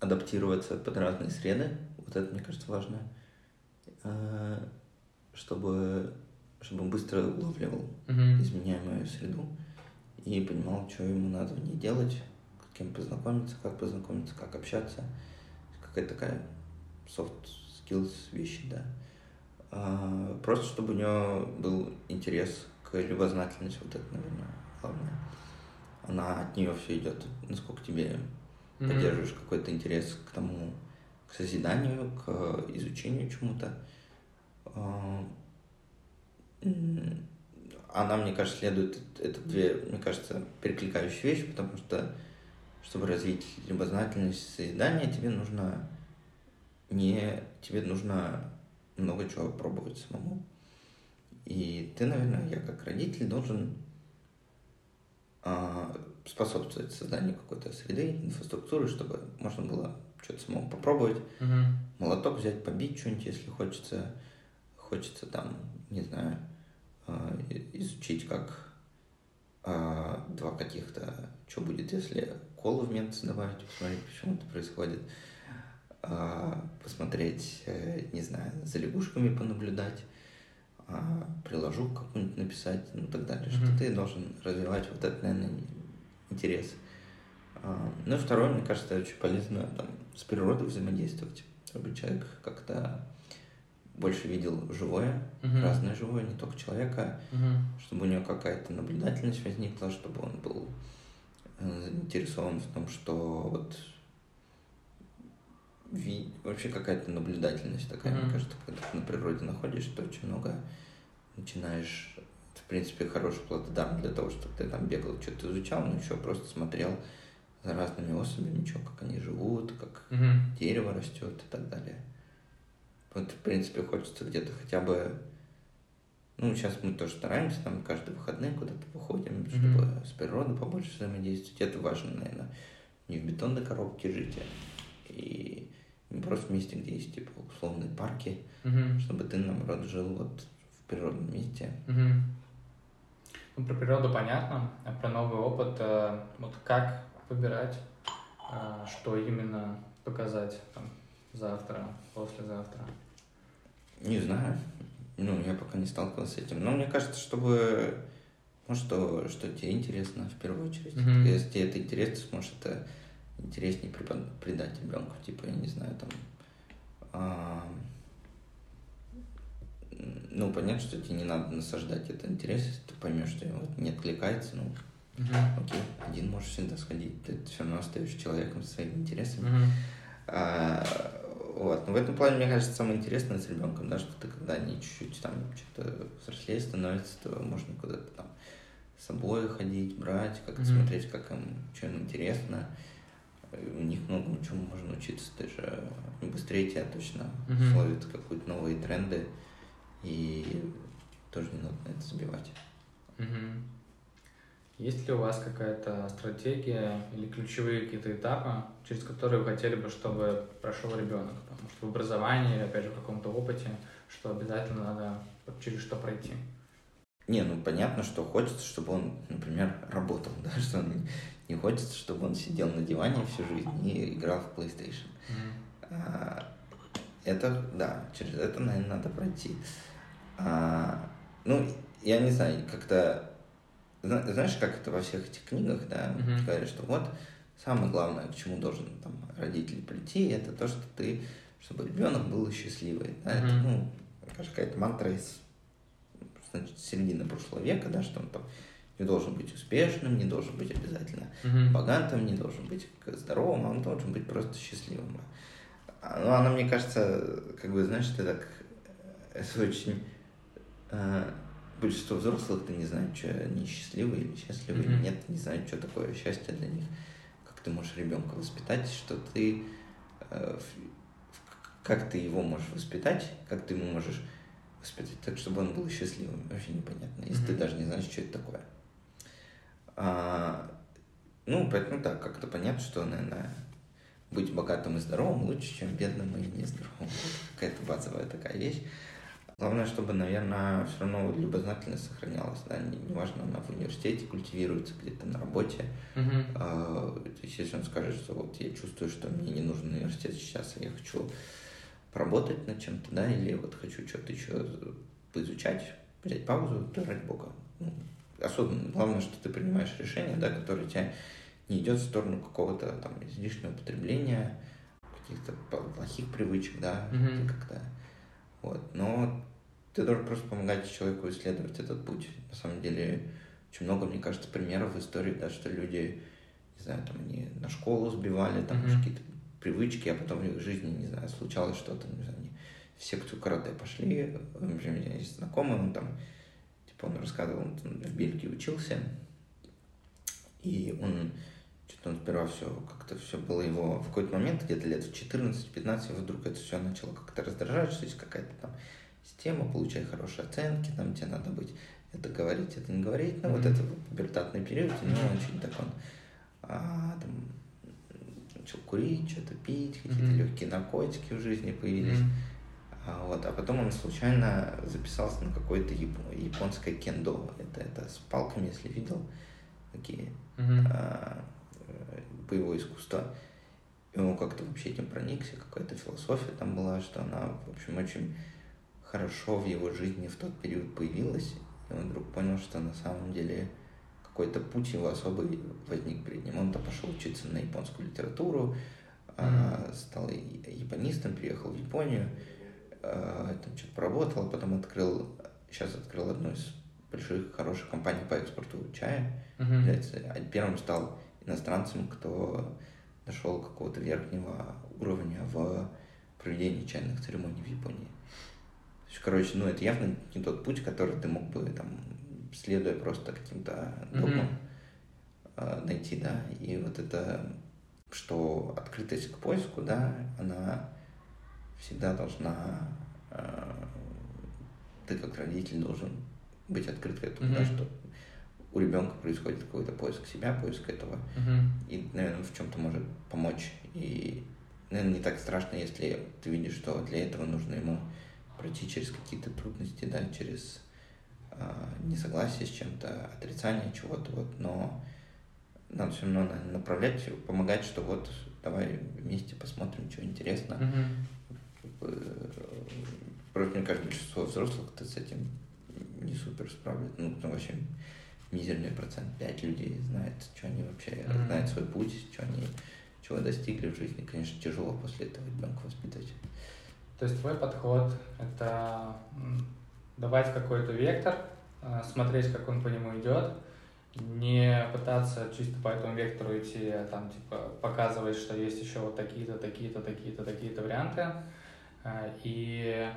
адаптироваться под разные среды. Вот это, мне кажется, важно. А, чтобы, чтобы он быстро улавливал uh-huh. изменяемую среду и понимал, что ему надо в ней делать, с кем познакомиться, как познакомиться, как общаться. Какая-то такая soft skills вещи, да. А, просто чтобы у него был интерес к любознательности, вот это, наверное, главное. Она от нее все идет, насколько тебе mm-hmm. поддерживаешь какой-то интерес к тому, к созиданию, к изучению чему-то. А, она, мне кажется, следует, это две, мне кажется, перекликающие вещи, потому что, чтобы развить любознательность созидания, тебе нужно не, тебе нужно много чего пробовать самому. И ты, наверное, я как родитель должен а, способствовать созданию какой-то среды, инфраструктуры, чтобы можно было что-то самому попробовать, угу. молоток взять, побить что-нибудь, если хочется, хочется там, не знаю, а, изучить, как а, два каких-то, что будет, если колу в мент добавить, посмотреть, почему это происходит, посмотреть, э, не знаю, за лягушками понаблюдать, приложу какую-нибудь написать, ну так далее, mm-hmm. что ты должен развивать вот это, наверное, интерес. А, ну и второе, мне кажется, очень полезно там, с природой взаимодействовать, чтобы человек как-то больше видел живое, uh-huh. разное живое, не только человека, uh-huh. чтобы у него какая-то наблюдательность возникла, чтобы он был э, заинтересован в том, что вот ви... вообще какая-то наблюдательность такая, uh-huh. мне кажется, когда ты на природе находишься, то очень много начинаешь в принципе, хороший плододан для того, чтобы ты там бегал, что-то изучал, но еще просто смотрел за разными особями, что, как они живут, как угу. дерево растет и так далее. Вот, в принципе, хочется где-то хотя бы... Ну, сейчас мы тоже стараемся, там, каждые выходные куда-то выходим, mm чтобы с природой побольше взаимодействовать. Это важно, наверное, не в бетонной коробке жить, а и не просто в месте, где есть, типа, условные парки, mm чтобы ты, наоборот, жил вот в природном месте. mm ну, про природу понятно, а про новый опыт, э, вот как выбирать, э, что именно показать там, завтра, послезавтра? Не знаю. Ну, я пока не сталкивался с этим. Но мне кажется, чтобы ну, что, что тебе интересно в первую очередь. Mm-hmm. Если тебе это интересно, ты сможешь это интереснее придать ребенку. Типа, я не знаю, там... А, Ну, понятно, что тебе не надо насаждать этот интерес, если ты поймешь, что вот не откликается, ну, угу. окей, один можешь всегда сходить, ты все равно остаешься человеком со своими интересами. Угу. А, вот. Но в этом плане, мне кажется, самое интересное с ребенком, да, что ты когда они чуть-чуть там что-то взрослее становятся, то можно куда-то там с собой ходить, брать, как-то mm-hmm. смотреть, как им, что им интересно. У них много чему можно учиться. Ты же быстрее тебя точно mm-hmm. словит какие-то новые тренды, и тоже не надо на это забивать. Mm-hmm. Есть ли у вас какая-то стратегия или ключевые какие-то этапы, через которые вы хотели бы, чтобы прошел ребенок? Потому что в образовании или, опять же, в каком-то опыте, что обязательно надо через что пройти? Не, ну понятно, что хочется, чтобы он, например, работал, [LAUGHS] да, что он хочется, чтобы он сидел на диване всю жизнь и играл в PlayStation. Mm-hmm. А, это, да, через это, наверное, надо пройти. А, ну, я не знаю, как-то, знаешь, как это во всех этих книгах, да, mm-hmm. говорят, что вот самое главное, к чему должен там родитель прийти, это то, что ты, чтобы ребенок был счастливый. Да, mm-hmm. это, ну, какая-то мантра из значит, середины прошлого века, да, что он там не должен быть успешным, не должен быть обязательно mm-hmm. богатым, не должен быть здоровым, а он должен быть просто счастливым. А, ну, она, мне кажется, как бы, знаешь, ты так это очень... Э, большинство взрослых, ты не знаешь, что они счастливы или счастливы mm-hmm. или нет, не знают, что такое счастье для них. Как ты можешь ребенка воспитать, что ты... Э, как ты его можешь воспитать, как ты ему можешь воспитать так, чтобы он был счастливым, вообще непонятно, если mm-hmm. ты даже не знаешь, что это такое. А, ну, поэтому так, как-то понятно, что, наверное, быть богатым и здоровым лучше, чем бедным и нездоровым. Какая-то базовая такая вещь. Главное, чтобы, наверное, все равно любознательность сохранялась, да, неважно, она в университете культивируется, где-то на работе. Uh-huh. А, то есть, если он скажет, что вот я чувствую, что мне не нужен университет сейчас, а я хочу поработать над чем-то, да, или вот хочу что-то еще поизучать, взять паузу, то ради бога. Ну, особенно главное, что ты принимаешь решение, да, которое тебя не идет в сторону какого-то там излишнего потребления, каких-то плохих привычек, да, mm-hmm. как-то. Вот. Но ты должен просто помогать человеку исследовать этот путь. На самом деле, очень много, мне кажется, примеров в истории, да, что люди, не знаю, там они на школу сбивали, там mm-hmm. какие-то привычки, а потом в их жизни, не знаю, случалось что-то, не знаю, они в секцию карате пошли, у меня есть знакомый, он там, он рассказывал, он в Бельгии учился, и он, что-то он сперва все, как-то все было его, в какой-то момент, где-то лет в 14-15, вдруг это все начало как-то раздражать, что есть какая-то там система, получай хорошие оценки, там тебе надо быть, это говорить, это не говорить, ну, mm-hmm. вот это пубертатный период, у него очень так он, а, там, начал курить, что-то пить, какие-то mm-hmm. легкие наркотики в жизни появились. Mm-hmm. А, вот, а потом он случайно записался на какое-то яп- японское кендо. Это, это с палками, если видел, такие mm-hmm. а, боевое искусство. И он как-то вообще этим проникся, какая-то философия там была, что она, в общем, очень хорошо в его жизни в тот период появилась. И он вдруг понял, что на самом деле какой-то путь его особый возник перед ним. Он-то пошел учиться на японскую литературу, mm-hmm. стал японистом, приехал в Японию, там что-то поработал, а потом открыл, сейчас открыл одну из больших, хороших компаний по экспорту чая. Mm-hmm. Первым стал иностранцем, кто нашел какого-то верхнего уровня в проведении чайных церемоний в Японии. Короче, ну это явно не тот путь, который ты мог бы там следуя просто каким-то догмам mm-hmm. найти, да, и вот это, что открытость к поиску, да, она всегда должна, э, ты как родитель должен быть открыт к этому, mm-hmm. да, что у ребенка происходит какой-то поиск себя, поиск этого, mm-hmm. и, наверное, в чем-то может помочь. И, наверное, не так страшно, если ты видишь, что для этого нужно ему пройти через какие-то трудности, да, через а, несогласие с чем-то, отрицание чего-то, вот, но надо все равно направлять, помогать, что вот давай вместе посмотрим, что интересно. Mm-hmm. Просто мне кажется, большинство взрослых -то с этим не супер справляют. Ну, там вообще мизерный процент, пять людей знает, что они вообще, mm-hmm. знают свой путь, что они чего достигли в жизни. Конечно, тяжело после этого ребенка воспитывать. То есть твой подход — это давать какой-то вектор, э, смотреть, как он по нему идет, не пытаться чисто по этому вектору идти, а там, типа, показывать, что есть еще вот такие-то, такие-то, такие-то, такие-то варианты. Э, и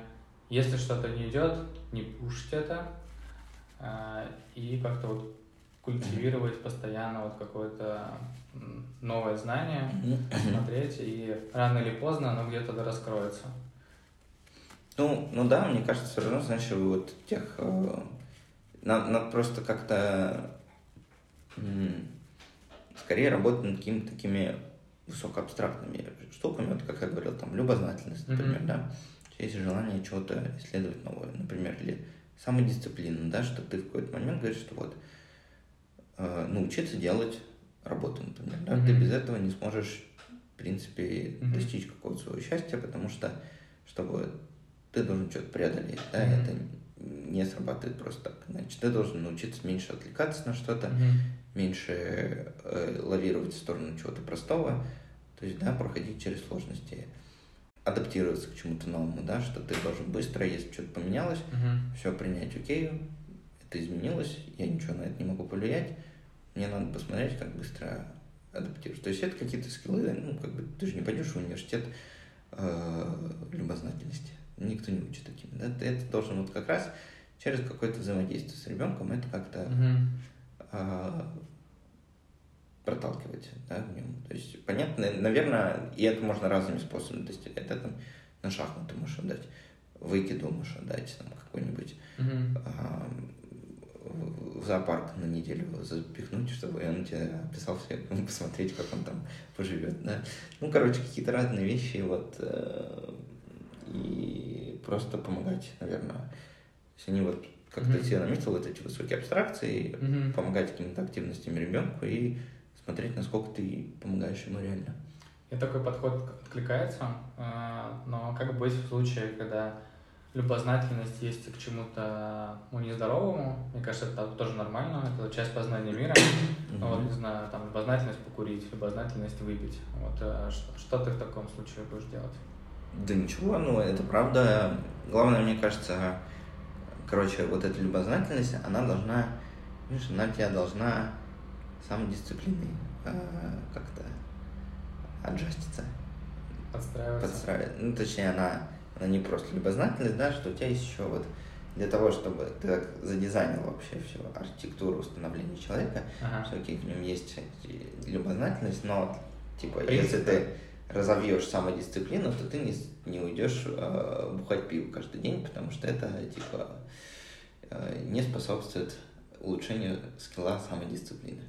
если что-то не идет, не пушить это, э, и как-то вот культивировать постоянно вот какое-то новое знание, смотреть, и рано или поздно оно где-то да раскроется. Ну, ну да, мне кажется, все равно, знаешь, вот тех... Э, надо, надо просто как-то скорее работать над какими-то такими высокоабстрактными штуками, вот как я говорил, там, любознательность, например, mm-hmm. да, есть желание чего-то исследовать новое, например, или самодисциплина, да, что ты в какой-то момент говоришь, что вот э, научиться делать работу, например, да, mm-hmm. ты без этого не сможешь, в принципе, mm-hmm. достичь какого-то своего счастья, потому что, чтобы ты должен что-то преодолеть, да, mm-hmm. это не срабатывает просто так. Значит, ты должен научиться меньше отвлекаться на что-то, mm-hmm. меньше э, лавировать в сторону чего-то простого, то есть, да, проходить через сложности, адаптироваться к чему-то новому, да, что ты должен быстро, если что-то поменялось, mm-hmm. все принять, окей, это изменилось, я ничего на это не могу повлиять, мне надо посмотреть, как быстро адаптироваться. То есть это какие-то скиллы, ну, как бы ты же не пойдешь в университет э, любознательности никто не учит таким. Да? Ты это должен вот как раз через какое-то взаимодействие с ребенком это как-то mm-hmm. а, проталкивать да, в нем. То есть, понятно, наверное, и это можно разными способами достичь. Это там на шахматы можешь отдать, выкиду можешь отдать, там какой-нибудь mm-hmm. а, в зоопарк на неделю запихнуть, чтобы он тебе описал все, посмотреть, как он там поживет, да. Ну, короче, какие-то разные вещи, вот, э, и просто помогать, наверное. Если они вот как-то mm-hmm. себе наметил вот эти высокие абстракции, mm-hmm. помогать какими-то активностями ребенку и смотреть, насколько ты помогаешь ему реально. И такой подход откликается, а, но как быть в случае, когда любознательность есть к чему-то ну, нездоровому, мне кажется, это тоже нормально, это часть познания мира. Mm-hmm. Вот, не знаю, там, любознательность покурить, любознательность выпить. Вот, э, что, что ты в таком случае будешь делать? Да ничего, ну это правда. Главное, мне кажется, короче, вот эта любознательность, она должна, видишь, она тебя должна самодисциплиной э, как-то аджаститься. Подстраиваться. Подстраивать. Ну, точнее, она, она не просто любознательность, да, что у тебя есть еще вот для того, чтобы ты так задизайнил вообще всю архитектуру установления человека, ага. что окей, в нем есть любознательность, но типа, Принцип, если ты разовьешь самодисциплину, то ты не, не уйдешь э, бухать пиво каждый день, потому что это типа э, не способствует улучшению скилла самодисциплины.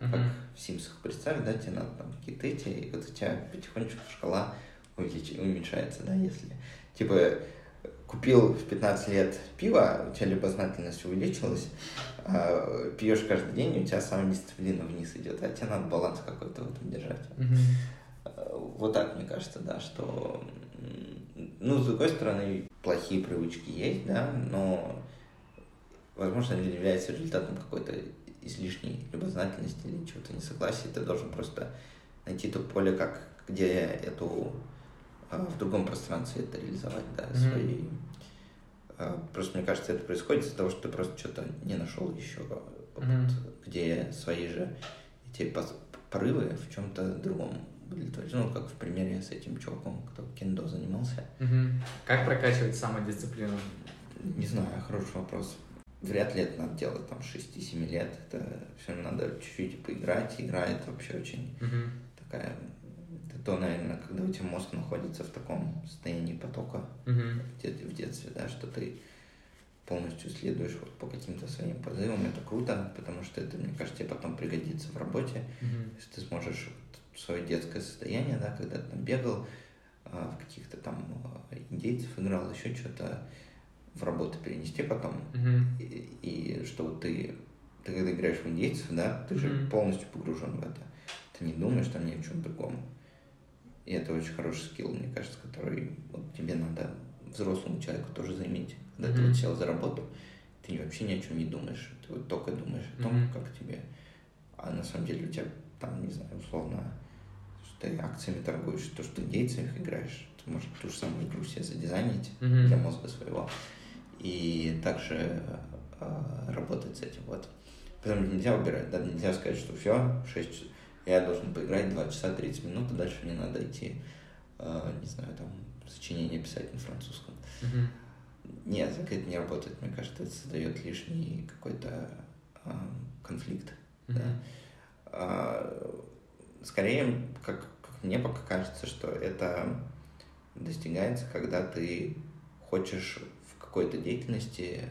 Uh-huh. Как в Симсах представь, да, тебе надо там какие-то эти, и вот у тебя потихонечку шкала увелич... уменьшается, да, если типа купил в 15 лет пиво, у тебя любознательность увеличилась, а пьешь каждый день, у тебя самодисциплина вниз идет, а тебе надо баланс какой-то в этом держать. Uh-huh. Вот так, мне кажется, да, что... Ну, с другой стороны, плохие привычки есть, да, но, возможно, это является результатом какой-то излишней любознательности или чего-то несогласия. Ты должен просто найти то поле, как, где эту а, в другом пространстве это реализовать, да, mm-hmm. свои... А, просто, мне кажется, это происходит из-за того, что ты просто что-то не нашел еще, mm-hmm. где свои же эти порывы в чем-то другом удовлетворен, ну, как в примере с этим чуваком, кто кендо занимался. Угу. Как прокачивать самодисциплину? Не знаю, хороший вопрос. Вряд ли это надо делать там 6-7 лет. Это все надо чуть-чуть поиграть. Игра это вообще очень угу. такая... Это то, наверное, когда у тебя мозг находится в таком состоянии потока угу. в детстве, да, что ты полностью следуешь вот по каким-то своим позывам, это круто, потому что это, мне кажется, тебе потом пригодится в работе, mm если ты сможешь свое детское состояние, да, когда ты там бегал, а, в каких-то там а, индейцев играл, еще что-то в работу перенести потом. Mm-hmm. И, и что вот ты, ты когда играешь в индейцев, да, ты mm-hmm. же полностью погружен в это. Ты не думаешь там ни о чем другом. И это очень хороший скилл, мне кажется, который вот тебе надо взрослому человеку тоже заиметь. Когда mm-hmm. ты вот сел за работу, ты вообще ни о чем не думаешь. Ты вот только думаешь о том, mm-hmm. как тебе. А на самом деле у тебя там, не знаю, условно, ты акциями торгуешь, то, что индейцах играешь, ты можешь ту же самую игру себе задизайнить mm-hmm. для мозга своего. И также э, работать с этим. Вот. Поэтому нельзя убирать, да, нельзя сказать, что все, 6 часов, я должен поиграть 2 часа 30 минут, и дальше мне надо идти, э, не знаю, там, сочинение писать на французском. Mm-hmm. Нет, так это не работает. Мне кажется, это создает лишний какой-то э, конфликт. Mm-hmm. Да. А, скорее, как, как мне пока кажется, что это достигается, когда ты хочешь какой-то деятельности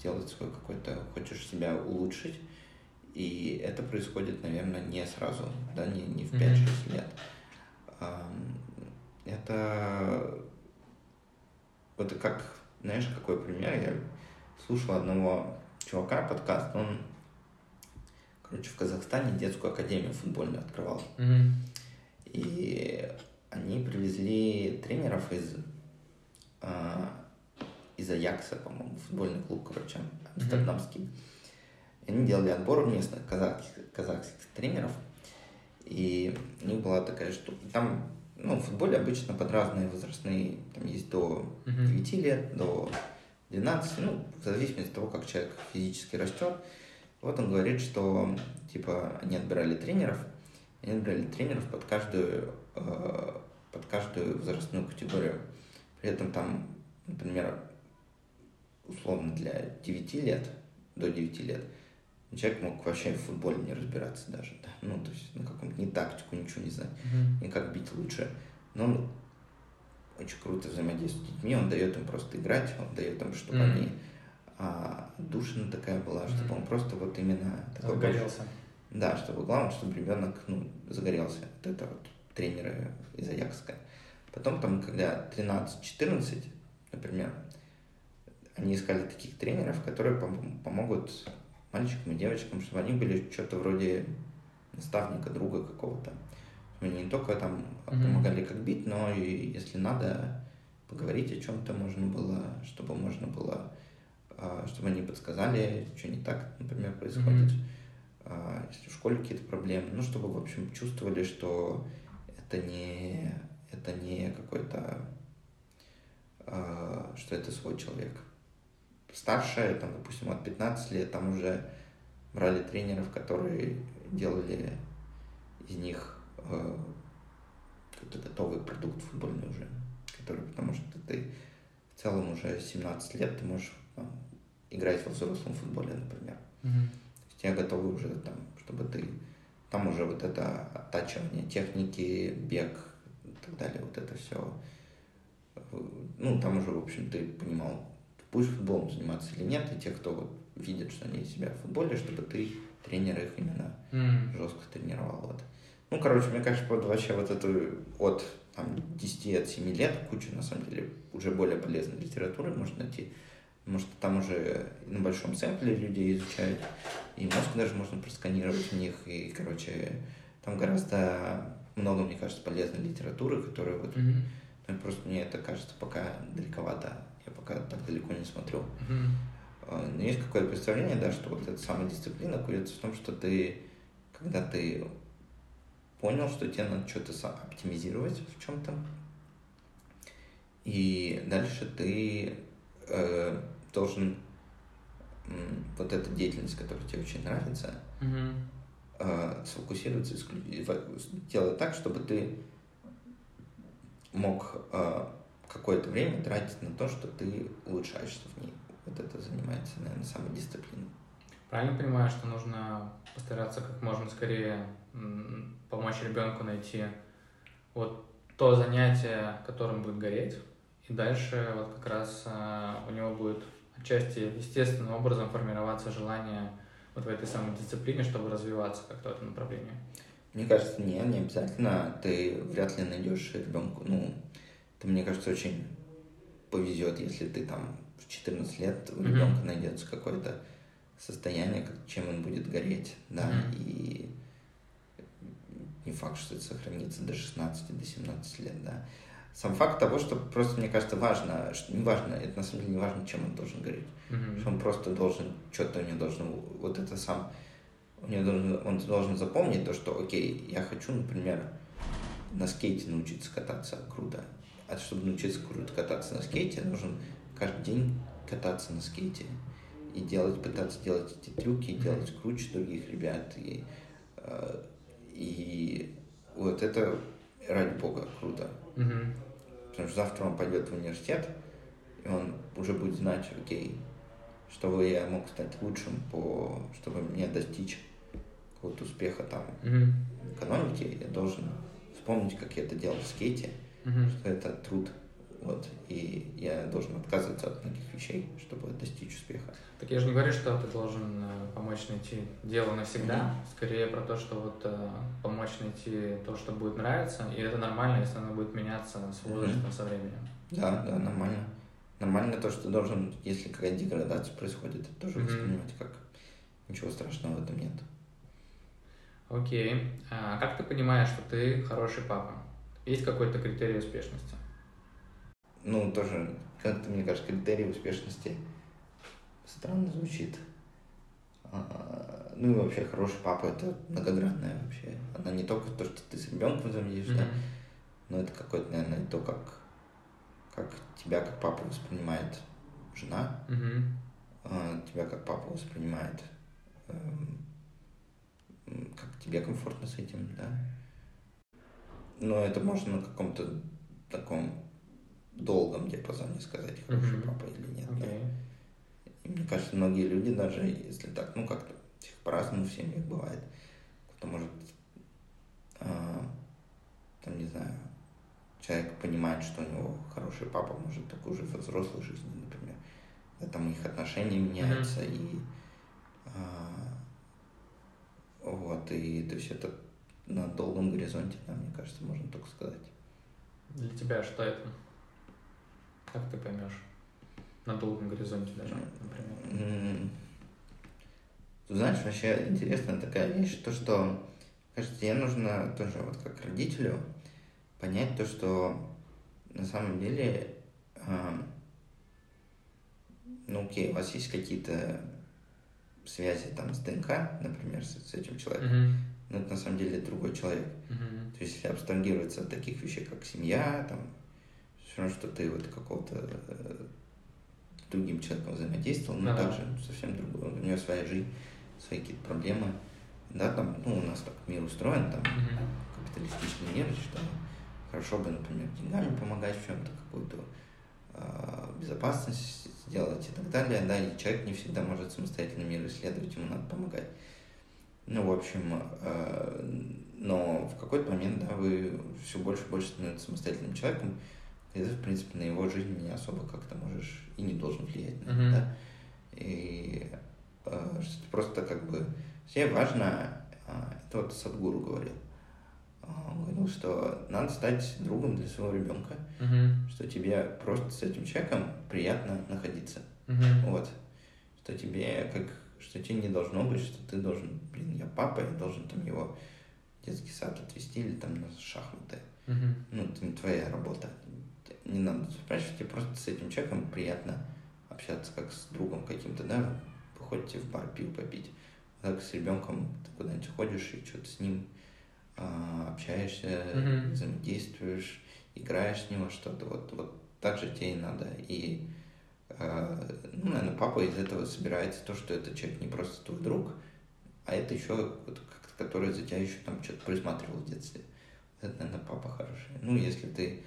сделать свой какой-то, хочешь себя улучшить, и это происходит, наверное, не сразу, да, не, не в 5-6 mm-hmm. лет. Это вот как, знаешь, какой пример? Я слушал одного чувака подкаст, он, короче, в Казахстане детскую академию футбольную открывал. Mm-hmm. И они привезли тренеров из, э, из Аякса, по-моему, футбольный клуб, короче, амстердамский. Mm-hmm. Они делали отбор местных казахских, казахских тренеров. И у них была такая штука. Там, ну, в футболе обычно под разные возрастные, там есть до mm-hmm. 9 лет, до 12, ну, в зависимости от того, как человек физически растет. Вот он говорит, что, типа, они отбирали тренеров, они отбирали тренеров под каждую э, под каждую возрастную категорию. При этом там, например, условно для 9 лет, до 9 лет, человек мог вообще в футболе не разбираться даже, да? ну, то есть на каком-то не тактику, ничего не знать, mm-hmm. ни как бить лучше. Но он очень круто взаимодействует с детьми, он дает им просто играть, он дает им, чтобы mm-hmm. они а, душина такая была, mm-hmm. чтобы он просто вот именно... Загорелся. Да, чтобы главное, чтобы ребенок ну, загорелся. Вот это вот тренеры из Аякска. Потом там, когда 13-14, например, они искали таких тренеров, которые пом- помогут мальчикам и девочкам, чтобы они были что-то вроде наставника, друга какого-то. Они не только там mm-hmm. помогали как бить, но и если надо поговорить о чем-то можно было, чтобы можно было, а, чтобы они подсказали, что не так, например, происходит, mm-hmm. если в школе какие-то проблемы, ну, чтобы, в общем, чувствовали, что это не, это не какой-то, э, что это свой человек. Старшие, там, допустим, от 15 лет, там уже брали тренеров, которые делали из них э, какой-то готовый продукт футбольный уже, который, потому что ты в целом уже 17 лет, ты можешь там, играть во взрослом футболе, например. Mm-hmm. То есть я готовый уже там, чтобы ты там уже вот это оттачивание техники, бег и так далее, вот это все. Ну, там уже, в общем, ты понимал, будешь футболом заниматься или нет, и те, кто вот видит, что они себя в футболе, чтобы ты тренер их именно mm. жестко тренировал. Вот. Ну, короче, мне кажется, вот вообще вот эту от там, 10 от 7 лет кучу, на самом деле, уже более полезной литературы можно найти. Потому что там уже на большом сэмпле люди изучают, и мозг даже можно просканировать в них, и, короче, там гораздо много, мне кажется, полезной литературы, которая вот... Mm-hmm. Просто мне это кажется пока далековато, я пока так далеко не смотрю. Mm-hmm. Но есть какое-то представление, да, что вот эта самодисциплина куется в том, что ты, когда ты понял, что тебе надо что-то оптимизировать в чем-то, и дальше ты э, должен вот эта деятельность, которая тебе очень нравится, mm-hmm. э, сфокусироваться, делать так, чтобы ты мог э, какое-то время тратить на то, что ты улучшаешься в ней. Вот это занимается, наверное, самодисциплиной. Правильно понимаю, что нужно постараться как можно скорее помочь ребенку найти вот то занятие, которым будет гореть, и дальше вот как раз э, у него будет отчасти естественным образом формироваться желание вот в этой самой дисциплине, чтобы развиваться как-то в этом направлении? Мне кажется, не, не обязательно. Ты вряд ли найдешь ребенку. Ну, это, мне кажется, очень повезет, если ты там в 14 лет у ребенка mm-hmm. найдется какое-то состояние, чем он будет гореть, да, mm-hmm. и не факт, что это сохранится до 16, до 17 лет, да сам факт того, что просто, мне кажется, важно, что не важно, это на самом деле не важно, чем он должен говорить. Mm-hmm. Что он просто должен, что-то у него должно, вот это сам, у него должен, он должен запомнить то, что, окей, я хочу, например, на скейте научиться кататься круто. А чтобы научиться круто кататься на скейте, нужен каждый день кататься на скейте и делать, пытаться делать эти трюки, mm-hmm. делать круче других ребят. И, э, и вот это ради бога круто. Mm-hmm. Потому что завтра он пойдет в университет, и он уже будет знать, окей, чтобы я мог стать лучшим, по, чтобы мне достичь какого-то успеха там mm-hmm. в экономике, я должен вспомнить, как я это делал в скейте, mm-hmm. что это труд. Вот, и я должен отказываться от многих вещей, чтобы достичь успеха. Так я же не говорю, что ты должен э, помочь найти дело навсегда. Mm-hmm. Скорее про то, что вот э, помочь найти то, что будет нравиться, и это нормально, если оно будет меняться с возрастом, mm-hmm. со временем. Да, да, нормально. Нормально то, что должен, если какая-то деградация происходит, это тоже mm-hmm. воспринимать как ничего страшного в этом нет. Окей. А как ты понимаешь, что ты хороший папа? Есть какой-то критерий успешности? ну, тоже, как-то, мне кажется, критерий успешности странно звучит. А, ну и вообще хороший папа это многогранная вообще. Она не только то, что ты с ребенком взаимодействуешь, mm-hmm. да, но это какое-то, наверное, то, как, как тебя как папа воспринимает жена, mm-hmm. а, тебя как папа воспринимает, эм, как тебе комфортно с этим, да. Но это можно на каком-то таком долгом диапазоне сказать, хороший mm-hmm. папа или нет. Okay. Да. И мне кажется, многие люди даже, если так, ну как-то всех по-разному в семьях бывает, кто может, а, там, не знаю, человек понимает, что у него хороший папа, может, такой уже во взрослой жизни, например. Да, там их отношения меняются, mm-hmm. и а, вот, и то есть это на долгом горизонте, да, мне кажется, можно только сказать. Для тебя что это? Как ты поймешь? На долгом горизонте даже, например. Знаешь, вообще интересная такая вещь, то, что, кажется, тебе нужно тоже вот как родителю понять то, что на самом деле, э, ну окей, у вас есть какие-то связи там с ДНК, например, с, с этим человеком, mm-hmm. Но это на самом деле другой человек. Mm-hmm. То есть если абстрагироваться от таких вещей, как семья, там, все равно, что ты вот какого-то э, другим человеком взаимодействовал, но ага. также совсем другой. У него своя жизнь, свои какие-то проблемы. Да, там, ну, у нас так мир устроен, там, угу. капиталистичный мир, что хорошо бы, например, деньгами помогать в чем-то, какую-то э, безопасность сделать и так далее, да, и человек не всегда может самостоятельно мир исследовать, ему надо помогать. Ну, в общем, э, но в какой-то момент, да, вы все больше и больше становитесь самостоятельным человеком, ты, в принципе, на его жизнь не особо как-то можешь и не должен влиять на mm-hmm. да? И э, что ты просто как бы... Все важно, э, это вот Садгуру говорил, э, он говорил, что надо стать другом для своего ребенка, mm-hmm. что тебе просто с этим человеком приятно находиться. Mm-hmm. Вот. Что тебе как что тебе не должно быть, что ты должен, блин, я папа, я должен там его в детский сад отвезти или там на шахматы. Mm-hmm. Ну, это твоя работа не надо спрашивать, тебе просто с этим человеком приятно общаться, как с другом каким-то, да, вы ходите в бар пиво попить, а так с ребенком ты куда-нибудь ходишь и что-то с ним а, общаешься, mm-hmm. взаимодействуешь, играешь с него что-то, вот, вот так же тебе и надо. И, ну, наверное, папа из этого собирается то, что этот человек не просто твой друг, а это еще вот, который за тебя еще там что-то присматривал в детстве. Это, наверное, папа хороший. Ну, если ты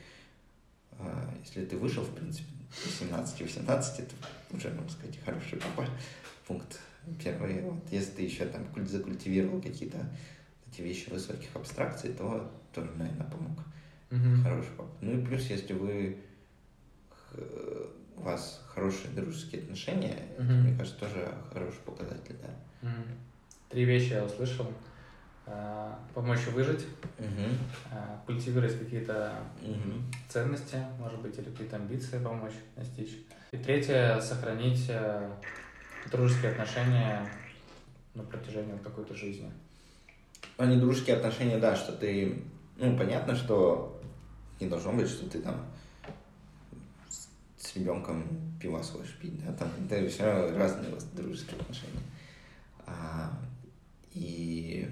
а, если ты вышел, в принципе, 17-18, это уже, можно сказать, хороший папа. Пункт первый. Вот. Если ты еще там закультивировал какие-то эти вещи высоких абстракций, то тоже, наверное, помог. Mm-hmm. Хороший папа. Ну и плюс, если вы у вас хорошие дружеские отношения, mm-hmm. это, мне кажется, тоже хороший показатель, да. Mm-hmm. Три вещи я услышал. Э, помочь выжить, угу. культивировать какие-то угу. ценности, может быть, или какие-то амбиции помочь достичь. И третье, сохранить э, дружеские отношения на протяжении какой-то жизни. Они ну, дружеские отношения, да, что ты, ну, понятно, что не должно быть, что ты там с ребенком пиво сходишь пить, да, там, это все равно разные дружеские отношения. А, и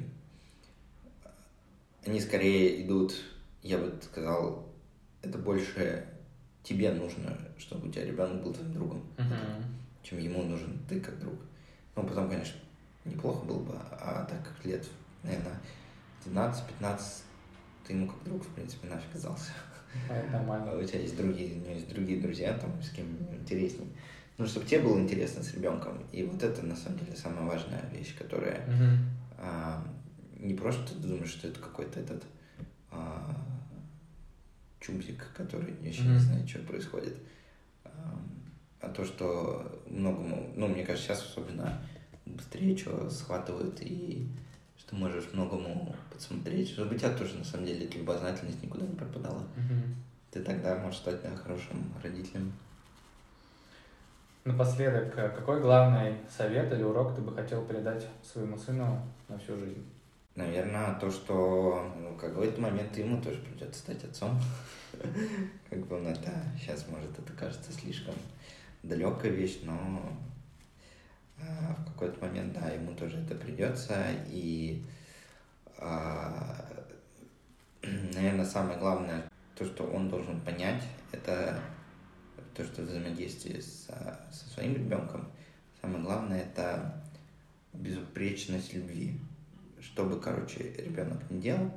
они скорее идут, я бы сказал, это больше тебе нужно, чтобы у тебя ребенок был твоим другом, Мгм. чем ему нужен ты как друг. Ну, потом, конечно, неплохо было бы, а так как лет, наверное, 12-15 ты ему как друг, в принципе, нафиг казался. Нормально. У тебя есть другие, у него есть другие друзья, там, с кем интересней. Ну, чтобы тебе было интересно с ребенком. И вот это, на самом деле, самая важная вещь, которая Мгм. а, не просто ты думаешь, что это какой-то этот а, чубзик, который еще не Мгм. знает, что происходит. А, а то, что многому, ну, мне кажется, сейчас особенно быстрее что схватывают и что можешь многому подсмотреть, чтобы у тебя тоже, на самом деле, любознательность никуда не пропадала. Мгм. Ты тогда можешь стать да, хорошим родителем. Напоследок, э, какой главный совет или урок ты бы хотел передать своему сыну на всю жизнь? Наверное, то, что ну, в какой-то момент ему тоже придется стать отцом. [LAUGHS] Как бы он это сейчас, может, это кажется слишком далекая вещь, но в какой-то момент, да, ему тоже это придется. И, [CLEARS THROAT] наверное, самое главное, то, что он должен понять, это то, что взаимодействие со, со своим ребенком, самое главное, это безупречность любви что бы, короче, ребенок не делал,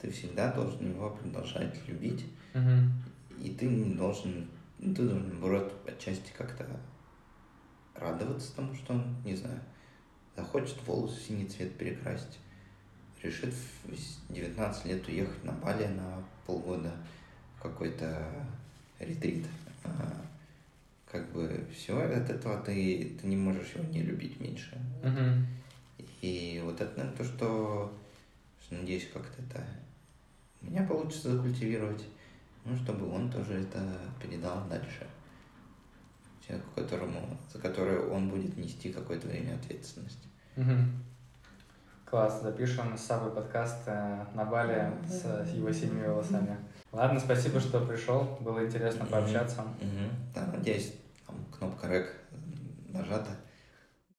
ты всегда должен его продолжать любить, Мгм. и ты не должен, ну, ты должен, наоборот, отчасти как-то радоваться тому, что он, не знаю, захочет волосы в синий цвет перекрасить, решит в 19 лет уехать на Бали на полгода в какой-то ретрит. А, Как бы все от этого ты, ты не можешь его не любить меньше. Мгм. И вот это, наверное, то, что, что надеюсь, как-то это у меня получится закультивировать, ну, чтобы он тоже это передал дальше. Человеку, которому, за которое он будет нести какое-то время ответственность. Мгм. Класс, запишем с собой подкаст э, на Бали с его синими волосами. Ладно, спасибо, что пришел, было интересно пообщаться. Мгм. Да, надеюсь, там кнопка рек нажата.